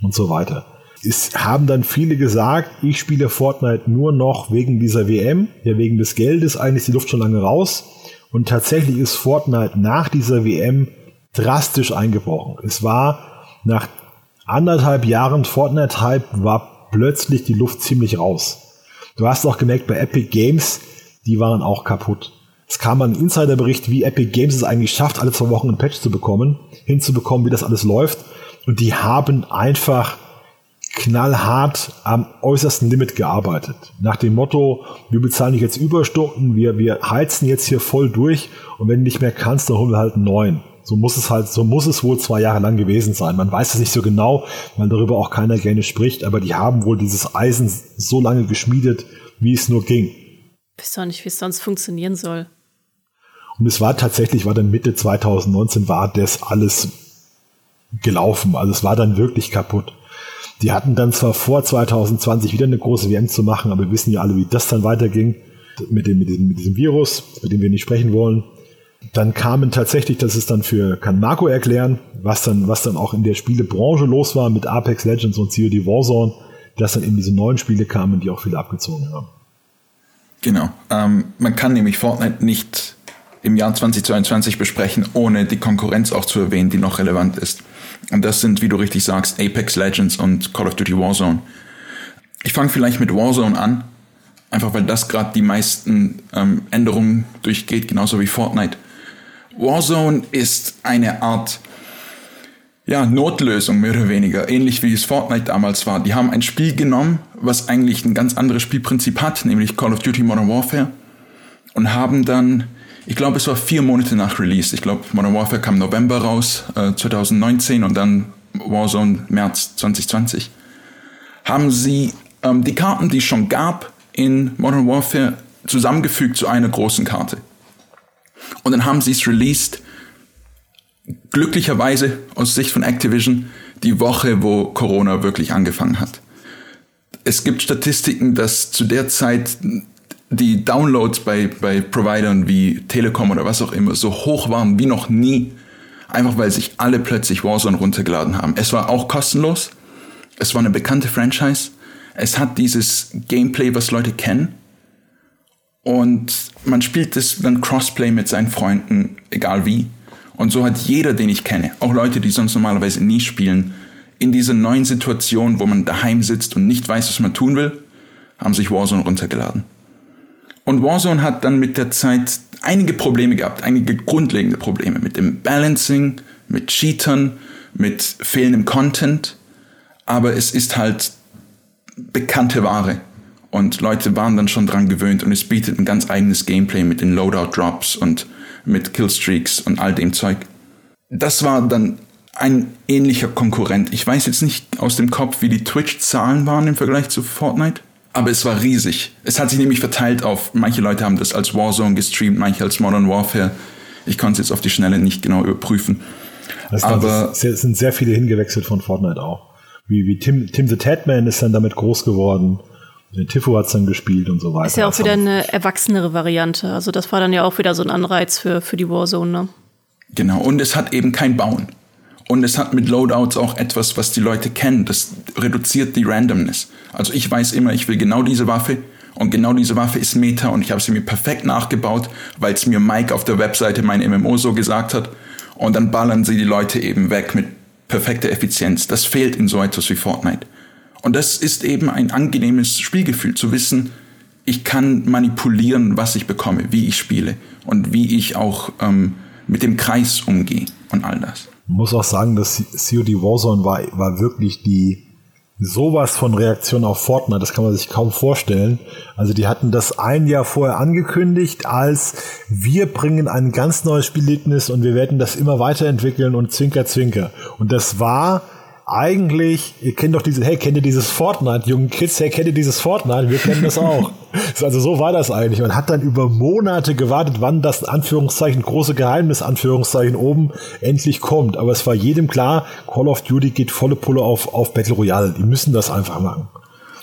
und so weiter. Es haben dann viele gesagt, ich spiele Fortnite nur noch wegen dieser WM, ja wegen des Geldes, eigentlich ist die Luft schon lange raus. Und tatsächlich ist Fortnite nach dieser WM drastisch eingebrochen. Es war nach anderthalb Jahren Fortnite-Hype war plötzlich die Luft ziemlich raus. Du hast auch gemerkt, bei Epic Games, die waren auch kaputt. Es kam ein Insiderbericht, wie Epic Games es eigentlich schafft, alle zwei Wochen ein Patch zu bekommen, hinzubekommen, wie das alles läuft. Und die haben einfach knallhart am äußersten Limit gearbeitet. Nach dem Motto, wir bezahlen nicht jetzt Überstunden, wir, wir heizen jetzt hier voll durch und wenn du nicht mehr kannst, dann holen wir halt einen neuen. So muss es halt, so muss es wohl zwei Jahre lang gewesen sein. Man weiß es nicht so genau, weil darüber auch keiner gerne spricht, aber die haben wohl dieses Eisen so lange geschmiedet, wie es nur ging. Ich weiß auch nicht, wie es sonst funktionieren soll. Und es war tatsächlich, war dann Mitte 2019, war das alles gelaufen. Also es war dann wirklich kaputt. Die hatten dann zwar vor 2020 wieder eine große WM zu machen, aber wir wissen ja alle, wie das dann weiterging mit dem, mit diesem, mit diesem Virus, mit dem wir nicht sprechen wollen. Dann kamen tatsächlich, das ist dann für, kann Marco erklären, was dann, was dann auch in der Spielebranche los war mit Apex Legends und COD Warzone, dass dann eben diese neuen Spiele kamen, die auch viele abgezogen haben. Genau. Ähm, man kann nämlich Fortnite nicht im Jahr 2022 besprechen, ohne die Konkurrenz auch zu erwähnen, die noch relevant ist. Und das sind, wie du richtig sagst, Apex Legends und Call of Duty Warzone. Ich fange vielleicht mit Warzone an, einfach weil das gerade die meisten ähm, Änderungen durchgeht, genauso wie Fortnite. Warzone ist eine Art ja, Notlösung mehr oder weniger, ähnlich wie es Fortnite damals war. Die haben ein Spiel genommen, was eigentlich ein ganz anderes Spielprinzip hat, nämlich Call of Duty Modern Warfare, und haben dann, ich glaube, es war vier Monate nach Release, ich glaube, Modern Warfare kam November raus, äh, 2019 und dann Warzone März 2020, haben sie ähm, die Karten, die es schon gab in Modern Warfare, zusammengefügt zu einer großen Karte. Und dann haben sie es released, glücklicherweise aus Sicht von Activision, die Woche, wo Corona wirklich angefangen hat. Es gibt Statistiken, dass zu der Zeit die Downloads bei, bei Providern wie Telekom oder was auch immer so hoch waren wie noch nie, einfach weil sich alle plötzlich Warzone runtergeladen haben. Es war auch kostenlos, es war eine bekannte Franchise, es hat dieses Gameplay, was Leute kennen und man spielt das dann Crossplay mit seinen Freunden, egal wie. Und so hat jeder, den ich kenne, auch Leute, die sonst normalerweise nie spielen, in dieser neuen Situation, wo man daheim sitzt und nicht weiß, was man tun will, haben sich Warzone runtergeladen. Und Warzone hat dann mit der Zeit einige Probleme gehabt, einige grundlegende Probleme mit dem Balancing, mit Cheatern, mit fehlendem Content. Aber es ist halt bekannte Ware. Und Leute waren dann schon dran gewöhnt und es bietet ein ganz eigenes Gameplay mit den Loadout-Drops und mit Killstreaks und all dem Zeug. Das war dann ein ähnlicher Konkurrent. Ich weiß jetzt nicht aus dem Kopf, wie die Twitch-Zahlen waren im Vergleich zu Fortnite, aber es war riesig. Es hat sich nämlich verteilt auf, manche Leute haben das als Warzone gestreamt, manche als Modern Warfare. Ich konnte es jetzt auf die Schnelle nicht genau überprüfen. Das aber es sind sehr viele hingewechselt von Fortnite auch. Wie, wie Tim, Tim the Tatman ist dann damit groß geworden. Tifo hat es dann gespielt und so weiter. Ist ja auch wieder eine erwachsenere Variante. Also das war dann ja auch wieder so ein Anreiz für, für die Warzone. Ne? Genau, und es hat eben kein Bauen. Und es hat mit Loadouts auch etwas, was die Leute kennen. Das reduziert die Randomness. Also ich weiß immer, ich will genau diese Waffe und genau diese Waffe ist Meta und ich habe sie mir perfekt nachgebaut, weil es mir Mike auf der Webseite mein MMO so gesagt hat. Und dann ballern sie die Leute eben weg mit perfekter Effizienz. Das fehlt in so etwas wie Fortnite. Und das ist eben ein angenehmes Spielgefühl, zu wissen, ich kann manipulieren, was ich bekomme, wie ich spiele und wie ich auch ähm, mit dem Kreis umgehe und all das. Muss auch sagen, dass COD Warzone war, war wirklich die sowas von Reaktion auf Fortnite, das kann man sich kaum vorstellen. Also die hatten das ein Jahr vorher angekündigt als wir bringen ein ganz neues Spielerlebnis und wir werden das immer weiterentwickeln und zwinker zwinker. Und das war eigentlich, ihr kennt doch diese, hey, kennt ihr dieses Fortnite, jungen Kids, hey, kennt ihr dieses Fortnite? Wir kennen das auch. <laughs> also so war das eigentlich. Man hat dann über Monate gewartet, wann das Anführungszeichen, große Geheimnis, Anführungszeichen oben endlich kommt. Aber es war jedem klar, Call of Duty geht volle Pulle auf, auf Battle Royale. Die müssen das einfach machen.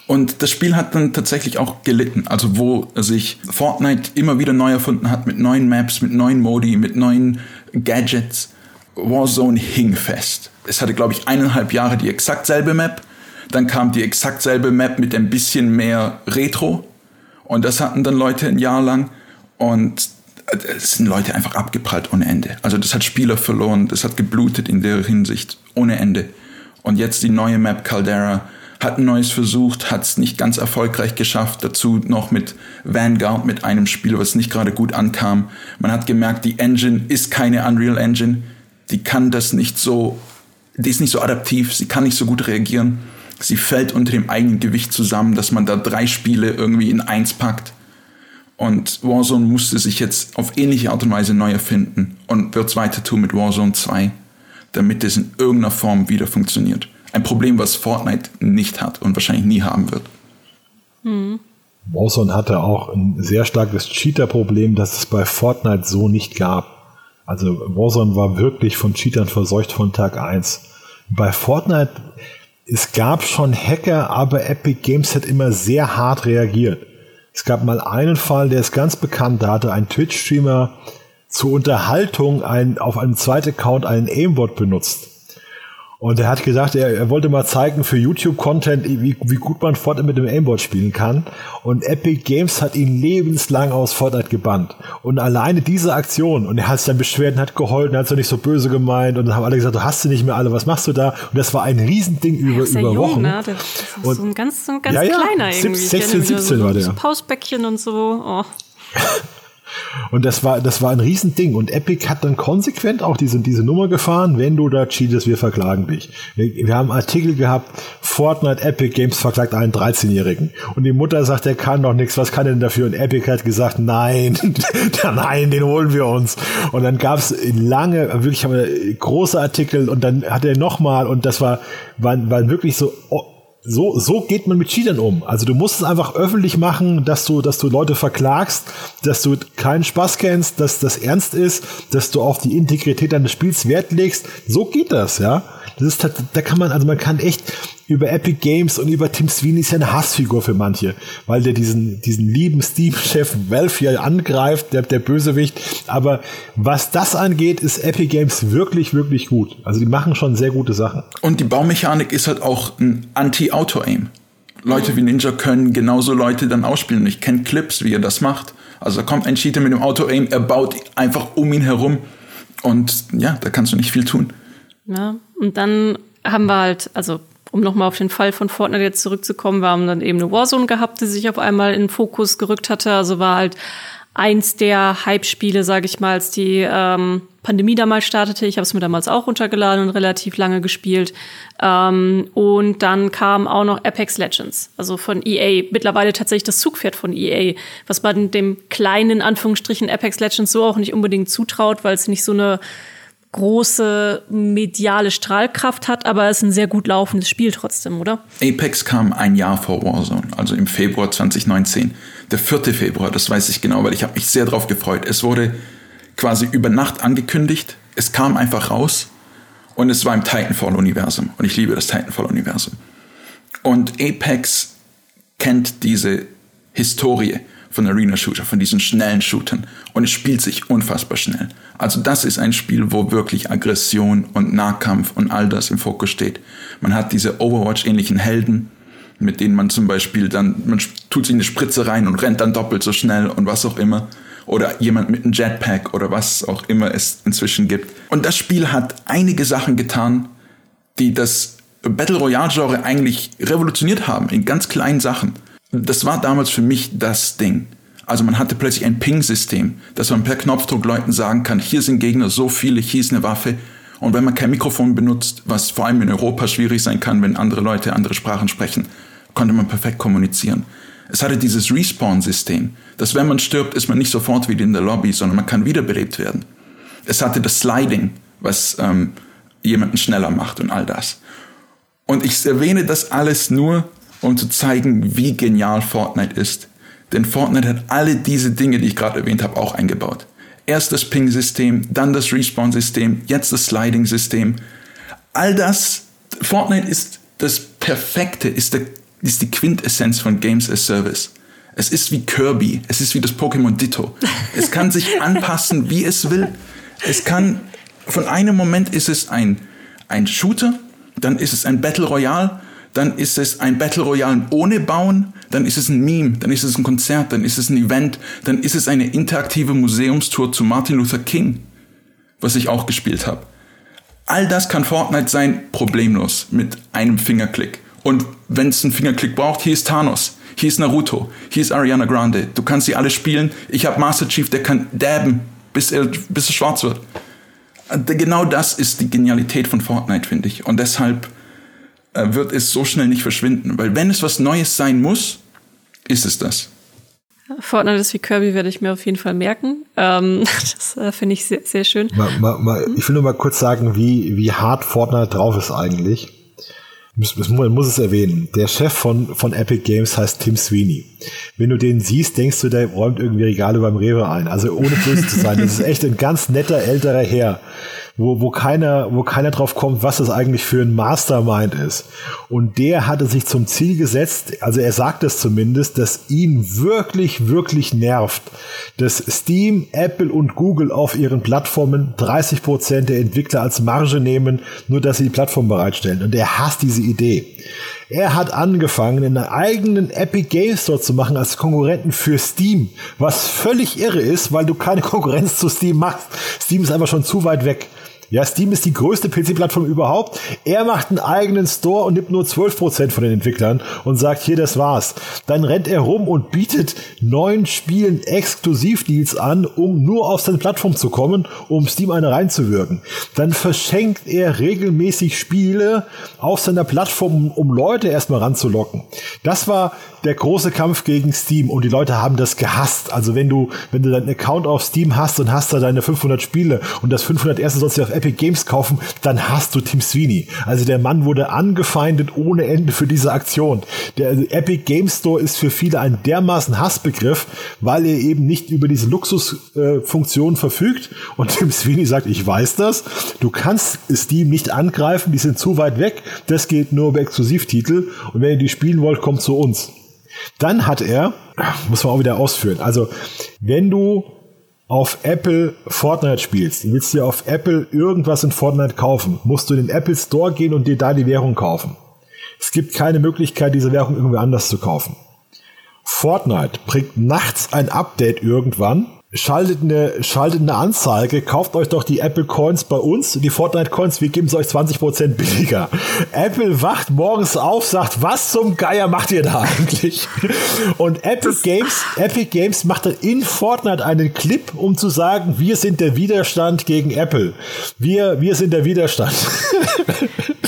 Und das Spiel hat dann tatsächlich auch gelitten. Also wo sich Fortnite immer wieder neu erfunden hat mit neuen Maps, mit neuen Modi, mit neuen Gadgets. Warzone hing fest. Es hatte, glaube ich, eineinhalb Jahre die exakt selbe Map. Dann kam die exakt selbe Map mit ein bisschen mehr Retro. Und das hatten dann Leute ein Jahr lang. Und es sind Leute einfach abgeprallt ohne Ende. Also das hat Spieler verloren, das hat geblutet in der Hinsicht ohne Ende. Und jetzt die neue Map Caldera hat ein neues versucht, hat es nicht ganz erfolgreich geschafft. Dazu noch mit Vanguard, mit einem Spiel, was nicht gerade gut ankam. Man hat gemerkt, die Engine ist keine Unreal Engine. Die kann das nicht so, die ist nicht so adaptiv, sie kann nicht so gut reagieren. Sie fällt unter dem eigenen Gewicht zusammen, dass man da drei Spiele irgendwie in eins packt. Und Warzone musste sich jetzt auf ähnliche Art und Weise neu erfinden und wird es weiter tun mit Warzone 2, damit es in irgendeiner Form wieder funktioniert. Ein Problem, was Fortnite nicht hat und wahrscheinlich nie haben wird. Mhm. Warzone hatte auch ein sehr starkes Cheater-Problem, das es bei Fortnite so nicht gab. Also Warzone war wirklich von Cheatern verseucht von Tag 1. Bei Fortnite, es gab schon Hacker, aber Epic Games hat immer sehr hart reagiert. Es gab mal einen Fall, der ist ganz bekannt, da hatte ein Twitch-Streamer zur Unterhaltung ein, auf einem zweiten Account einen Aimbot benutzt. Und er hat gesagt, er, er wollte mal zeigen für YouTube-Content, wie, wie gut man Fortnite mit dem Aimbot spielen kann. Und Epic Games hat ihn lebenslang aus Fortnite gebannt. Und alleine diese Aktion, und er hat sich dann beschwert und hat geheult und hat es nicht so böse gemeint. Und dann haben alle gesagt, du hast sie nicht mehr alle, was machst du da? Und das war ein Riesending über, über jung, Wochen. Ne? Das ist und, so ein ganz, so ein ganz ja, ja, kleiner irgendwie. 16, 17 so, war der. So Pausbäckchen und so. Oh. <laughs> Und das war, das war ein Riesending. Und Epic hat dann konsequent auch diese, diese Nummer gefahren, wenn du da cheatest, wir verklagen dich. Wir, wir haben Artikel gehabt, Fortnite Epic Games verklagt einen 13-Jährigen. Und die Mutter sagt, der kann doch nichts, was kann denn dafür? Und Epic hat gesagt, nein, <laughs> nein, den holen wir uns. Und dann gab es lange, wirklich große Artikel und dann hat er nochmal und das war, waren, waren wirklich so, so, so geht man mit Cheatern um. Also du musst es einfach öffentlich machen, dass du, dass du Leute verklagst, dass du keinen Spaß kennst, dass das ernst ist, dass du auf die Integrität deines Spiels Wert legst. So geht das, ja. Das ist, da kann man, also man kann echt über Epic Games und über Tim Sweeney ist ja eine Hassfigur für manche, weil der diesen, diesen lieben Steam-Chef Valve hier angreift, der, der Bösewicht. Aber was das angeht, ist Epic Games wirklich, wirklich gut. Also die machen schon sehr gute Sachen. Und die Baumechanik ist halt auch ein Anti-Auto-Aim. Leute wie Ninja können genauso Leute dann ausspielen. Ich kenne Clips, wie er das macht. Also da kommt ein Cheater mit dem Auto-Aim, er baut einfach um ihn herum. Und ja, da kannst du nicht viel tun. Ja, und dann haben wir halt, also um nochmal auf den Fall von Fortnite jetzt zurückzukommen, wir haben dann eben eine Warzone gehabt, die sich auf einmal in den Fokus gerückt hatte. Also war halt eins der Hype-Spiele, sage ich mal, als die ähm, Pandemie damals startete. Ich habe es mir damals auch runtergeladen und relativ lange gespielt. Ähm, und dann kam auch noch Apex Legends, also von EA. Mittlerweile tatsächlich das Zugpferd von EA, was man dem kleinen Anführungsstrichen Apex Legends so auch nicht unbedingt zutraut, weil es nicht so eine große mediale Strahlkraft hat, aber es ist ein sehr gut laufendes Spiel trotzdem, oder? Apex kam ein Jahr vor Warzone, also im Februar 2019. Der 4. Februar, das weiß ich genau, weil ich habe mich sehr darauf gefreut. Es wurde quasi über Nacht angekündigt, es kam einfach raus und es war im Titanfall-Universum und ich liebe das Titanfall-Universum. Und Apex kennt diese Historie von Arena Shooter, von diesen schnellen Shootern und es spielt sich unfassbar schnell. Also das ist ein Spiel, wo wirklich Aggression und Nahkampf und all das im Fokus steht. Man hat diese Overwatch-ähnlichen Helden, mit denen man zum Beispiel dann, man tut sich eine Spritze rein und rennt dann doppelt so schnell und was auch immer. Oder jemand mit einem Jetpack oder was auch immer es inzwischen gibt. Und das Spiel hat einige Sachen getan, die das Battle Royale-Genre eigentlich revolutioniert haben, in ganz kleinen Sachen. Das war damals für mich das Ding. Also man hatte plötzlich ein Ping-System, dass man per Knopfdruck Leuten sagen kann, hier sind Gegner so viele, hier ist eine Waffe. Und wenn man kein Mikrofon benutzt, was vor allem in Europa schwierig sein kann, wenn andere Leute andere Sprachen sprechen, konnte man perfekt kommunizieren. Es hatte dieses Respawn-System, dass wenn man stirbt, ist man nicht sofort wieder in der Lobby, sondern man kann wiederbelebt werden. Es hatte das Sliding, was ähm, jemanden schneller macht und all das. Und ich erwähne das alles nur, um zu zeigen, wie genial Fortnite ist. Denn Fortnite hat alle diese Dinge, die ich gerade erwähnt habe, auch eingebaut. Erst das Ping-System, dann das Respawn-System, jetzt das Sliding-System. All das, Fortnite ist das Perfekte, ist, der, ist die Quintessenz von Games as Service. Es ist wie Kirby, es ist wie das Pokémon Ditto. Es kann sich <laughs> anpassen, wie es will. Es kann, von einem Moment ist es ein, ein Shooter, dann ist es ein Battle Royale, dann ist es ein Battle Royale ohne Bauen, dann ist es ein Meme, dann ist es ein Konzert, dann ist es ein Event, dann ist es eine interaktive Museumstour zu Martin Luther King, was ich auch gespielt habe. All das kann Fortnite sein, problemlos, mit einem Fingerklick. Und wenn es einen Fingerklick braucht, hier ist Thanos, hier ist Naruto, hier ist Ariana Grande. Du kannst sie alle spielen. Ich habe Master Chief, der kann dabben, bis er, bis er schwarz wird. Genau das ist die Genialität von Fortnite, finde ich. Und deshalb wird es so schnell nicht verschwinden. Weil wenn es was Neues sein muss, ist es das. Fortnite ist wie Kirby werde ich mir auf jeden Fall merken. Ähm, <laughs> das äh, finde ich sehr, sehr schön. Mal, mal, mal, ich will nur mal kurz sagen, wie, wie hart Fortnite drauf ist eigentlich. Man muss es erwähnen. Der Chef von, von Epic Games heißt Tim Sweeney. Wenn du den siehst, denkst du, der räumt irgendwie Regale beim Rewe ein. Also ohne böse zu sein. Das ist echt ein ganz netter älterer Herr wo, wo keiner, wo keiner drauf kommt, was das eigentlich für ein Mastermind ist. Und der hatte sich zum Ziel gesetzt, also er sagt es zumindest, dass ihn wirklich, wirklich nervt, dass Steam, Apple und Google auf ihren Plattformen 30 Prozent der Entwickler als Marge nehmen, nur dass sie die Plattform bereitstellen. Und er hasst diese Idee. Er hat angefangen, einen eigenen Epic Game Store zu machen als Konkurrenten für Steam, was völlig irre ist, weil du keine <laughs> Konkurrenz zu Steam machst. Steam ist einfach schon zu weit weg. Ja, Steam ist die größte PC-Plattform überhaupt. Er macht einen eigenen Store und nimmt nur 12% von den Entwicklern und sagt, hier, das war's. Dann rennt er rum und bietet neuen Spielen Exklusivdeals an, um nur auf seine Plattform zu kommen, um Steam eine reinzuwirken. Dann verschenkt er regelmäßig Spiele auf seiner Plattform, um Leute erstmal ranzulocken. Das war der große Kampf gegen Steam und die Leute haben das gehasst. Also wenn du, wenn du deinen Account auf Steam hast und hast da deine 500 Spiele und das 500 erste sollst du auf Epic Games kaufen, dann hast du Tim Sweeney. Also der Mann wurde angefeindet ohne Ende für diese Aktion. Der also Epic Games Store ist für viele ein dermaßen Hassbegriff, weil er eben nicht über diese Luxusfunktion äh, verfügt und Tim Sweeney sagt, ich weiß das, du kannst Steam nicht angreifen, die sind zu weit weg, das geht nur über Exklusivtitel und wenn ihr die spielen wollt, kommt zu uns. Dann hat er, muss man auch wieder ausführen, also wenn du auf Apple Fortnite spielst, du willst dir auf Apple irgendwas in Fortnite kaufen, musst du in den Apple Store gehen und dir da die Währung kaufen. Es gibt keine Möglichkeit, diese Währung irgendwie anders zu kaufen. Fortnite bringt nachts ein Update irgendwann Schaltet eine, schaltet eine Anzeige, kauft euch doch die Apple Coins bei uns, die Fortnite Coins, wir geben es euch 20% billiger. Apple wacht morgens auf, sagt, was zum Geier macht ihr da <laughs> eigentlich? Und Epic Games, Epic Games macht dann in Fortnite einen Clip, um zu sagen, wir sind der Widerstand gegen Apple. Wir, wir sind der Widerstand. <laughs>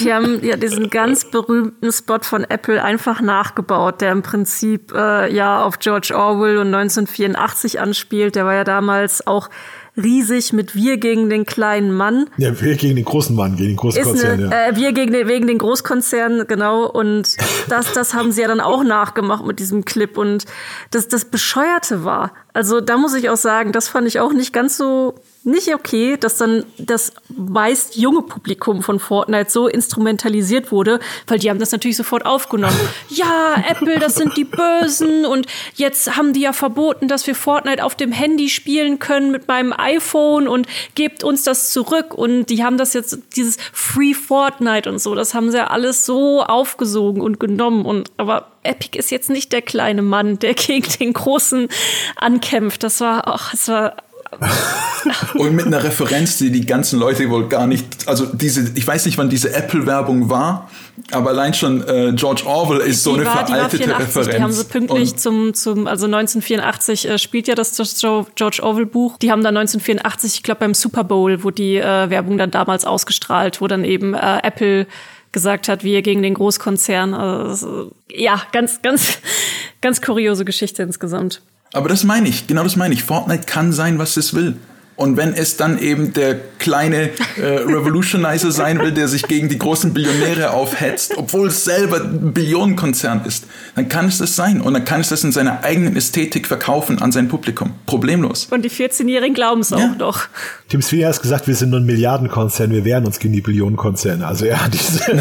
Die haben ja diesen ganz berühmten Spot von Apple einfach nachgebaut, der im Prinzip äh, ja auf George Orwell und 1984 anspielt. Der war ja damals auch riesig mit Wir gegen den kleinen Mann. Ja, wir gegen den großen Mann, gegen den großen Konzern, ja. Äh, wir gegen den, wegen den Großkonzernen, genau. Und <laughs> das, das haben sie ja dann auch nachgemacht mit diesem Clip. Und das, das Bescheuerte war, also da muss ich auch sagen, das fand ich auch nicht ganz so nicht okay, dass dann das meist junge Publikum von Fortnite so instrumentalisiert wurde, weil die haben das natürlich sofort aufgenommen. <laughs> ja, Apple, das sind die Bösen und jetzt haben die ja verboten, dass wir Fortnite auf dem Handy spielen können mit meinem iPhone und gebt uns das zurück und die haben das jetzt dieses Free Fortnite und so, das haben sie ja alles so aufgesogen und genommen und aber Epic ist jetzt nicht der kleine Mann, der <laughs> gegen den Großen ankämpft. Das war, ach, das war <laughs> und mit einer Referenz, die die ganzen Leute wohl gar nicht, also diese, ich weiß nicht, wann diese Apple-Werbung war, aber allein schon äh, George Orwell ist so die eine war, veraltete 84, Referenz. Die haben sie pünktlich zum, zum, also 1984 äh, spielt ja das George Orwell-Buch. Die haben dann 1984, ich glaube beim Super Bowl, wo die äh, Werbung dann damals ausgestrahlt, wo dann eben äh, Apple gesagt hat, wir gegen den Großkonzern. Also, ja, ganz, ganz, <laughs> ganz kuriose Geschichte insgesamt. Aber das meine ich, genau das meine ich. Fortnite kann sein, was es will. Und wenn es dann eben der kleine äh, Revolutionizer sein will, der sich gegen die großen Billionäre aufhetzt, obwohl es selber ein Billionenkonzern ist, dann kann es das sein. Und dann kann es das in seiner eigenen Ästhetik verkaufen an sein Publikum. Problemlos. Und die 14-Jährigen glauben es auch ja. doch. Tim Sweeney hat gesagt, wir sind nur ein Milliardenkonzern, wir wehren uns gegen die Billionenkonzerne. Also ja, diese. <laughs>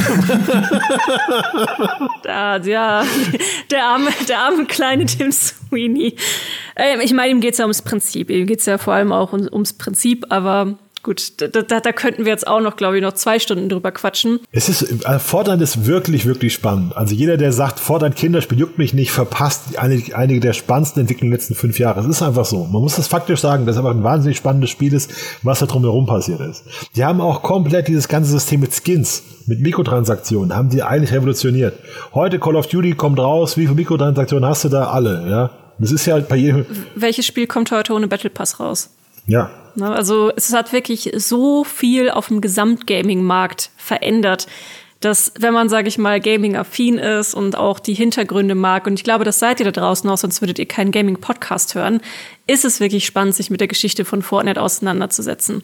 da, ja, der arme, der arme kleine Tim Sweeney. Ähm, ich meine, ihm geht es ja ums Prinzip. Ihm geht es ja vor allem auch um, ums Prinzip, aber Gut, da, da, da könnten wir jetzt auch noch, glaube ich, noch zwei Stunden drüber quatschen. Es ist, äh, Fortnite ist wirklich, wirklich spannend. Also jeder, der sagt, Fortnite Kinderspiel juckt mich nicht, verpasst einige, einige der spannendsten Entwicklungen der letzten fünf Jahre. Es ist einfach so. Man muss das faktisch sagen, dass es einfach ein wahnsinnig spannendes Spiel ist, was da drumherum passiert ist. Die haben auch komplett dieses ganze System mit Skins, mit Mikrotransaktionen, haben die eigentlich revolutioniert. Heute Call of Duty kommt raus, wie viele Mikrotransaktionen hast du da? Alle, ja. Das ist ja halt bei jedem. Welches Spiel kommt heute ohne Battle Pass raus? Ja. Ne, also es hat wirklich so viel auf dem Gesamtgaming-Markt verändert, dass wenn man, sage ich mal, Gaming-affin ist und auch die Hintergründe mag, und ich glaube, das seid ihr da draußen auch, sonst würdet ihr keinen Gaming-Podcast hören, ist es wirklich spannend, sich mit der Geschichte von Fortnite auseinanderzusetzen.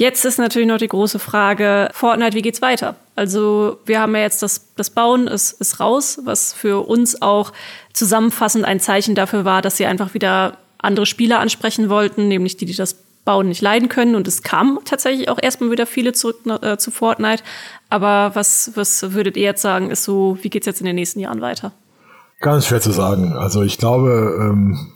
Jetzt ist natürlich noch die große Frage, Fortnite, wie geht's weiter? Also wir haben ja jetzt das, das Bauen ist, ist raus, was für uns auch zusammenfassend ein Zeichen dafür war, dass sie einfach wieder andere Spieler ansprechen wollten, nämlich die, die das Bauen nicht leiden können. Und es kamen tatsächlich auch erstmal wieder viele zurück äh, zu Fortnite. Aber was, was würdet ihr jetzt sagen, ist so, wie geht's jetzt in den nächsten Jahren weiter? Ganz schwer zu sagen. Also ich glaube, ähm,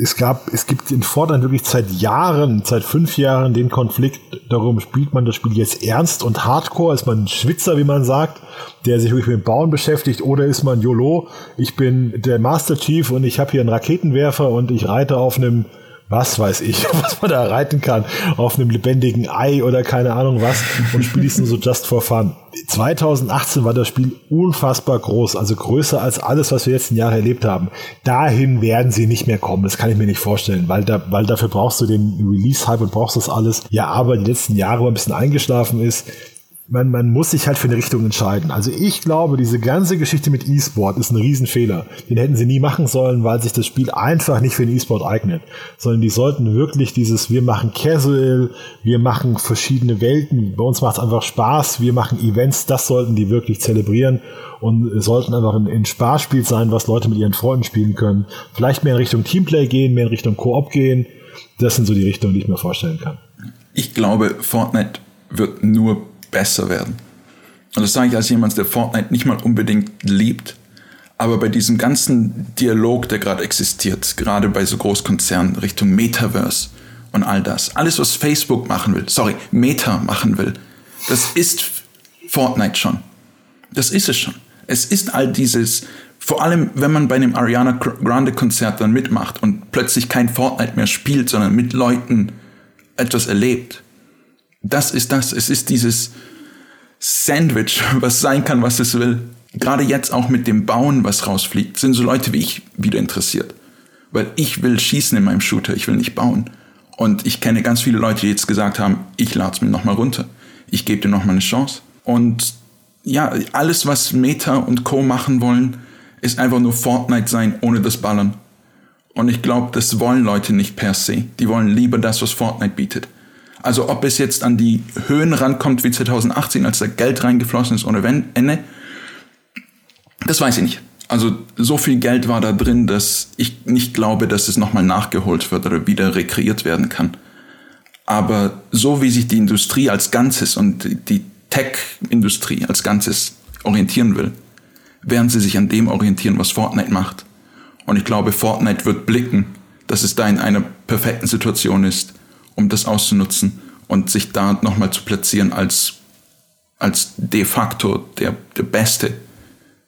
es gab, es gibt in Fortnite wirklich seit Jahren, seit fünf Jahren den Konflikt darum, spielt man das Spiel jetzt ernst und hardcore, ist man ein Schwitzer, wie man sagt, der sich wirklich mit dem Bauen beschäftigt, oder ist man YOLO, ich bin der Master Chief und ich habe hier einen Raketenwerfer und ich reite auf einem was weiß ich, <laughs> was man da reiten kann, auf einem lebendigen Ei oder keine Ahnung was und spiele es nur so just for fun. 2018 war das Spiel unfassbar groß, also größer als alles, was wir letzten Jahre erlebt haben. Dahin werden sie nicht mehr kommen, das kann ich mir nicht vorstellen, weil, da, weil dafür brauchst du den Release-Hype und brauchst das alles. Ja, aber die letzten Jahre, wo ein bisschen eingeschlafen ist, man, man muss sich halt für eine Richtung entscheiden. Also ich glaube, diese ganze Geschichte mit E-Sport ist ein Riesenfehler. Den hätten sie nie machen sollen, weil sich das Spiel einfach nicht für den E-Sport eignet. Sondern die sollten wirklich dieses, wir machen Casual, wir machen verschiedene Welten, bei uns macht es einfach Spaß, wir machen Events, das sollten die wirklich zelebrieren und sollten einfach ein, ein Sparspiel sein, was Leute mit ihren Freunden spielen können. Vielleicht mehr in Richtung Teamplay gehen, mehr in Richtung Koop gehen. Das sind so die Richtungen, die ich mir vorstellen kann. Ich glaube, Fortnite wird nur besser werden. Und das sage ich als jemand, der Fortnite nicht mal unbedingt liebt. Aber bei diesem ganzen Dialog, der gerade existiert, gerade bei so Großkonzernen Richtung Metaverse und all das, alles, was Facebook machen will, sorry, Meta machen will, das ist Fortnite schon. Das ist es schon. Es ist all dieses, vor allem wenn man bei einem Ariana Grande Konzert dann mitmacht und plötzlich kein Fortnite mehr spielt, sondern mit Leuten etwas erlebt das ist das. Es ist dieses Sandwich, was sein kann, was es will. Gerade jetzt auch mit dem Bauen, was rausfliegt, sind so Leute wie ich wieder interessiert. Weil ich will schießen in meinem Shooter, ich will nicht bauen. Und ich kenne ganz viele Leute, die jetzt gesagt haben, ich lade es mir nochmal runter. Ich gebe dir nochmal eine Chance. Und ja, alles, was Meta und Co. machen wollen, ist einfach nur Fortnite sein, ohne das Ballern. Und ich glaube, das wollen Leute nicht per se. Die wollen lieber das, was Fortnite bietet. Also ob es jetzt an die Höhen rankommt wie 2018, als da Geld reingeflossen ist ohne Ende, das weiß ich nicht. Also so viel Geld war da drin, dass ich nicht glaube, dass es nochmal nachgeholt wird oder wieder rekreiert werden kann. Aber so wie sich die Industrie als Ganzes und die Tech-Industrie als Ganzes orientieren will, werden sie sich an dem orientieren, was Fortnite macht. Und ich glaube, Fortnite wird blicken, dass es da in einer perfekten Situation ist, um das auszunutzen und sich da nochmal zu platzieren als, als de facto der, der Beste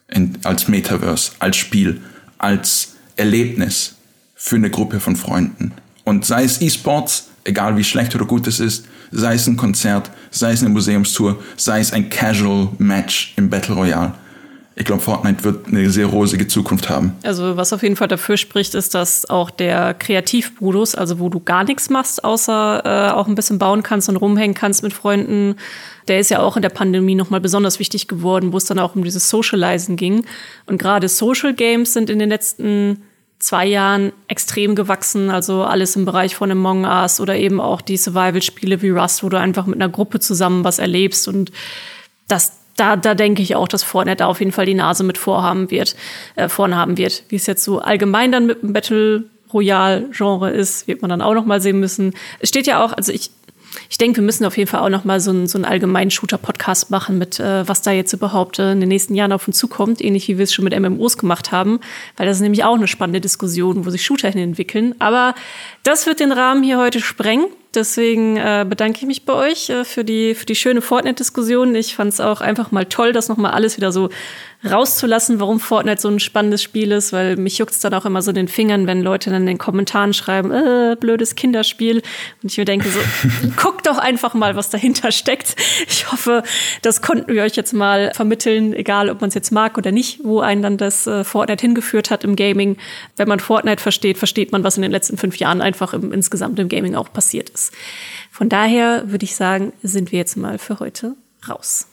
in, als Metaverse, als Spiel, als Erlebnis für eine Gruppe von Freunden. Und sei es E-Sports, egal wie schlecht oder gut es ist, sei es ein Konzert, sei es eine Museumstour, sei es ein Casual Match im Battle Royale ich glaube, Fortnite wird eine sehr rosige Zukunft haben. Also was auf jeden Fall dafür spricht, ist, dass auch der Kreativmodus, also wo du gar nichts machst, außer äh, auch ein bisschen bauen kannst und rumhängen kannst mit Freunden, der ist ja auch in der Pandemie nochmal besonders wichtig geworden, wo es dann auch um dieses Socializen ging. Und gerade Social Games sind in den letzten zwei Jahren extrem gewachsen. Also alles im Bereich von Among Us oder eben auch die Survival-Spiele wie Rust, wo du einfach mit einer Gruppe zusammen was erlebst. Und das, da, da denke ich auch, dass Fortnite da auf jeden Fall die Nase mit vorhaben wird, äh, vorn haben wird. Wie es jetzt so allgemein dann mit dem Battle Royale-Genre ist, wird man dann auch noch mal sehen müssen. Es steht ja auch, also ich ich denke, wir müssen auf jeden Fall auch noch mal so einen, so einen allgemeinen Shooter-Podcast machen mit, äh, was da jetzt überhaupt äh, in den nächsten Jahren auf uns zukommt, ähnlich wie wir es schon mit MMOs gemacht haben, weil das ist nämlich auch eine spannende Diskussion, wo sich Shooter hin entwickeln. Aber das wird den Rahmen hier heute sprengen. Deswegen äh, bedanke ich mich bei euch äh, für, die, für die schöne Fortnite-Diskussion. Ich fand es auch einfach mal toll, das noch mal alles wieder so rauszulassen, warum Fortnite so ein spannendes Spiel ist, weil mich juckt es dann auch immer so in den Fingern, wenn Leute dann in den Kommentaren schreiben, äh, blödes Kinderspiel. Und ich mir denke so, <laughs> guckt doch einfach mal, was dahinter steckt. Ich hoffe, das konnten wir euch jetzt mal vermitteln, egal ob man es jetzt mag oder nicht, wo einen dann das äh, Fortnite hingeführt hat im Gaming. Wenn man Fortnite versteht, versteht man, was in den letzten fünf Jahren einfach im, insgesamt im Gaming auch passiert ist. Von daher würde ich sagen, sind wir jetzt mal für heute raus.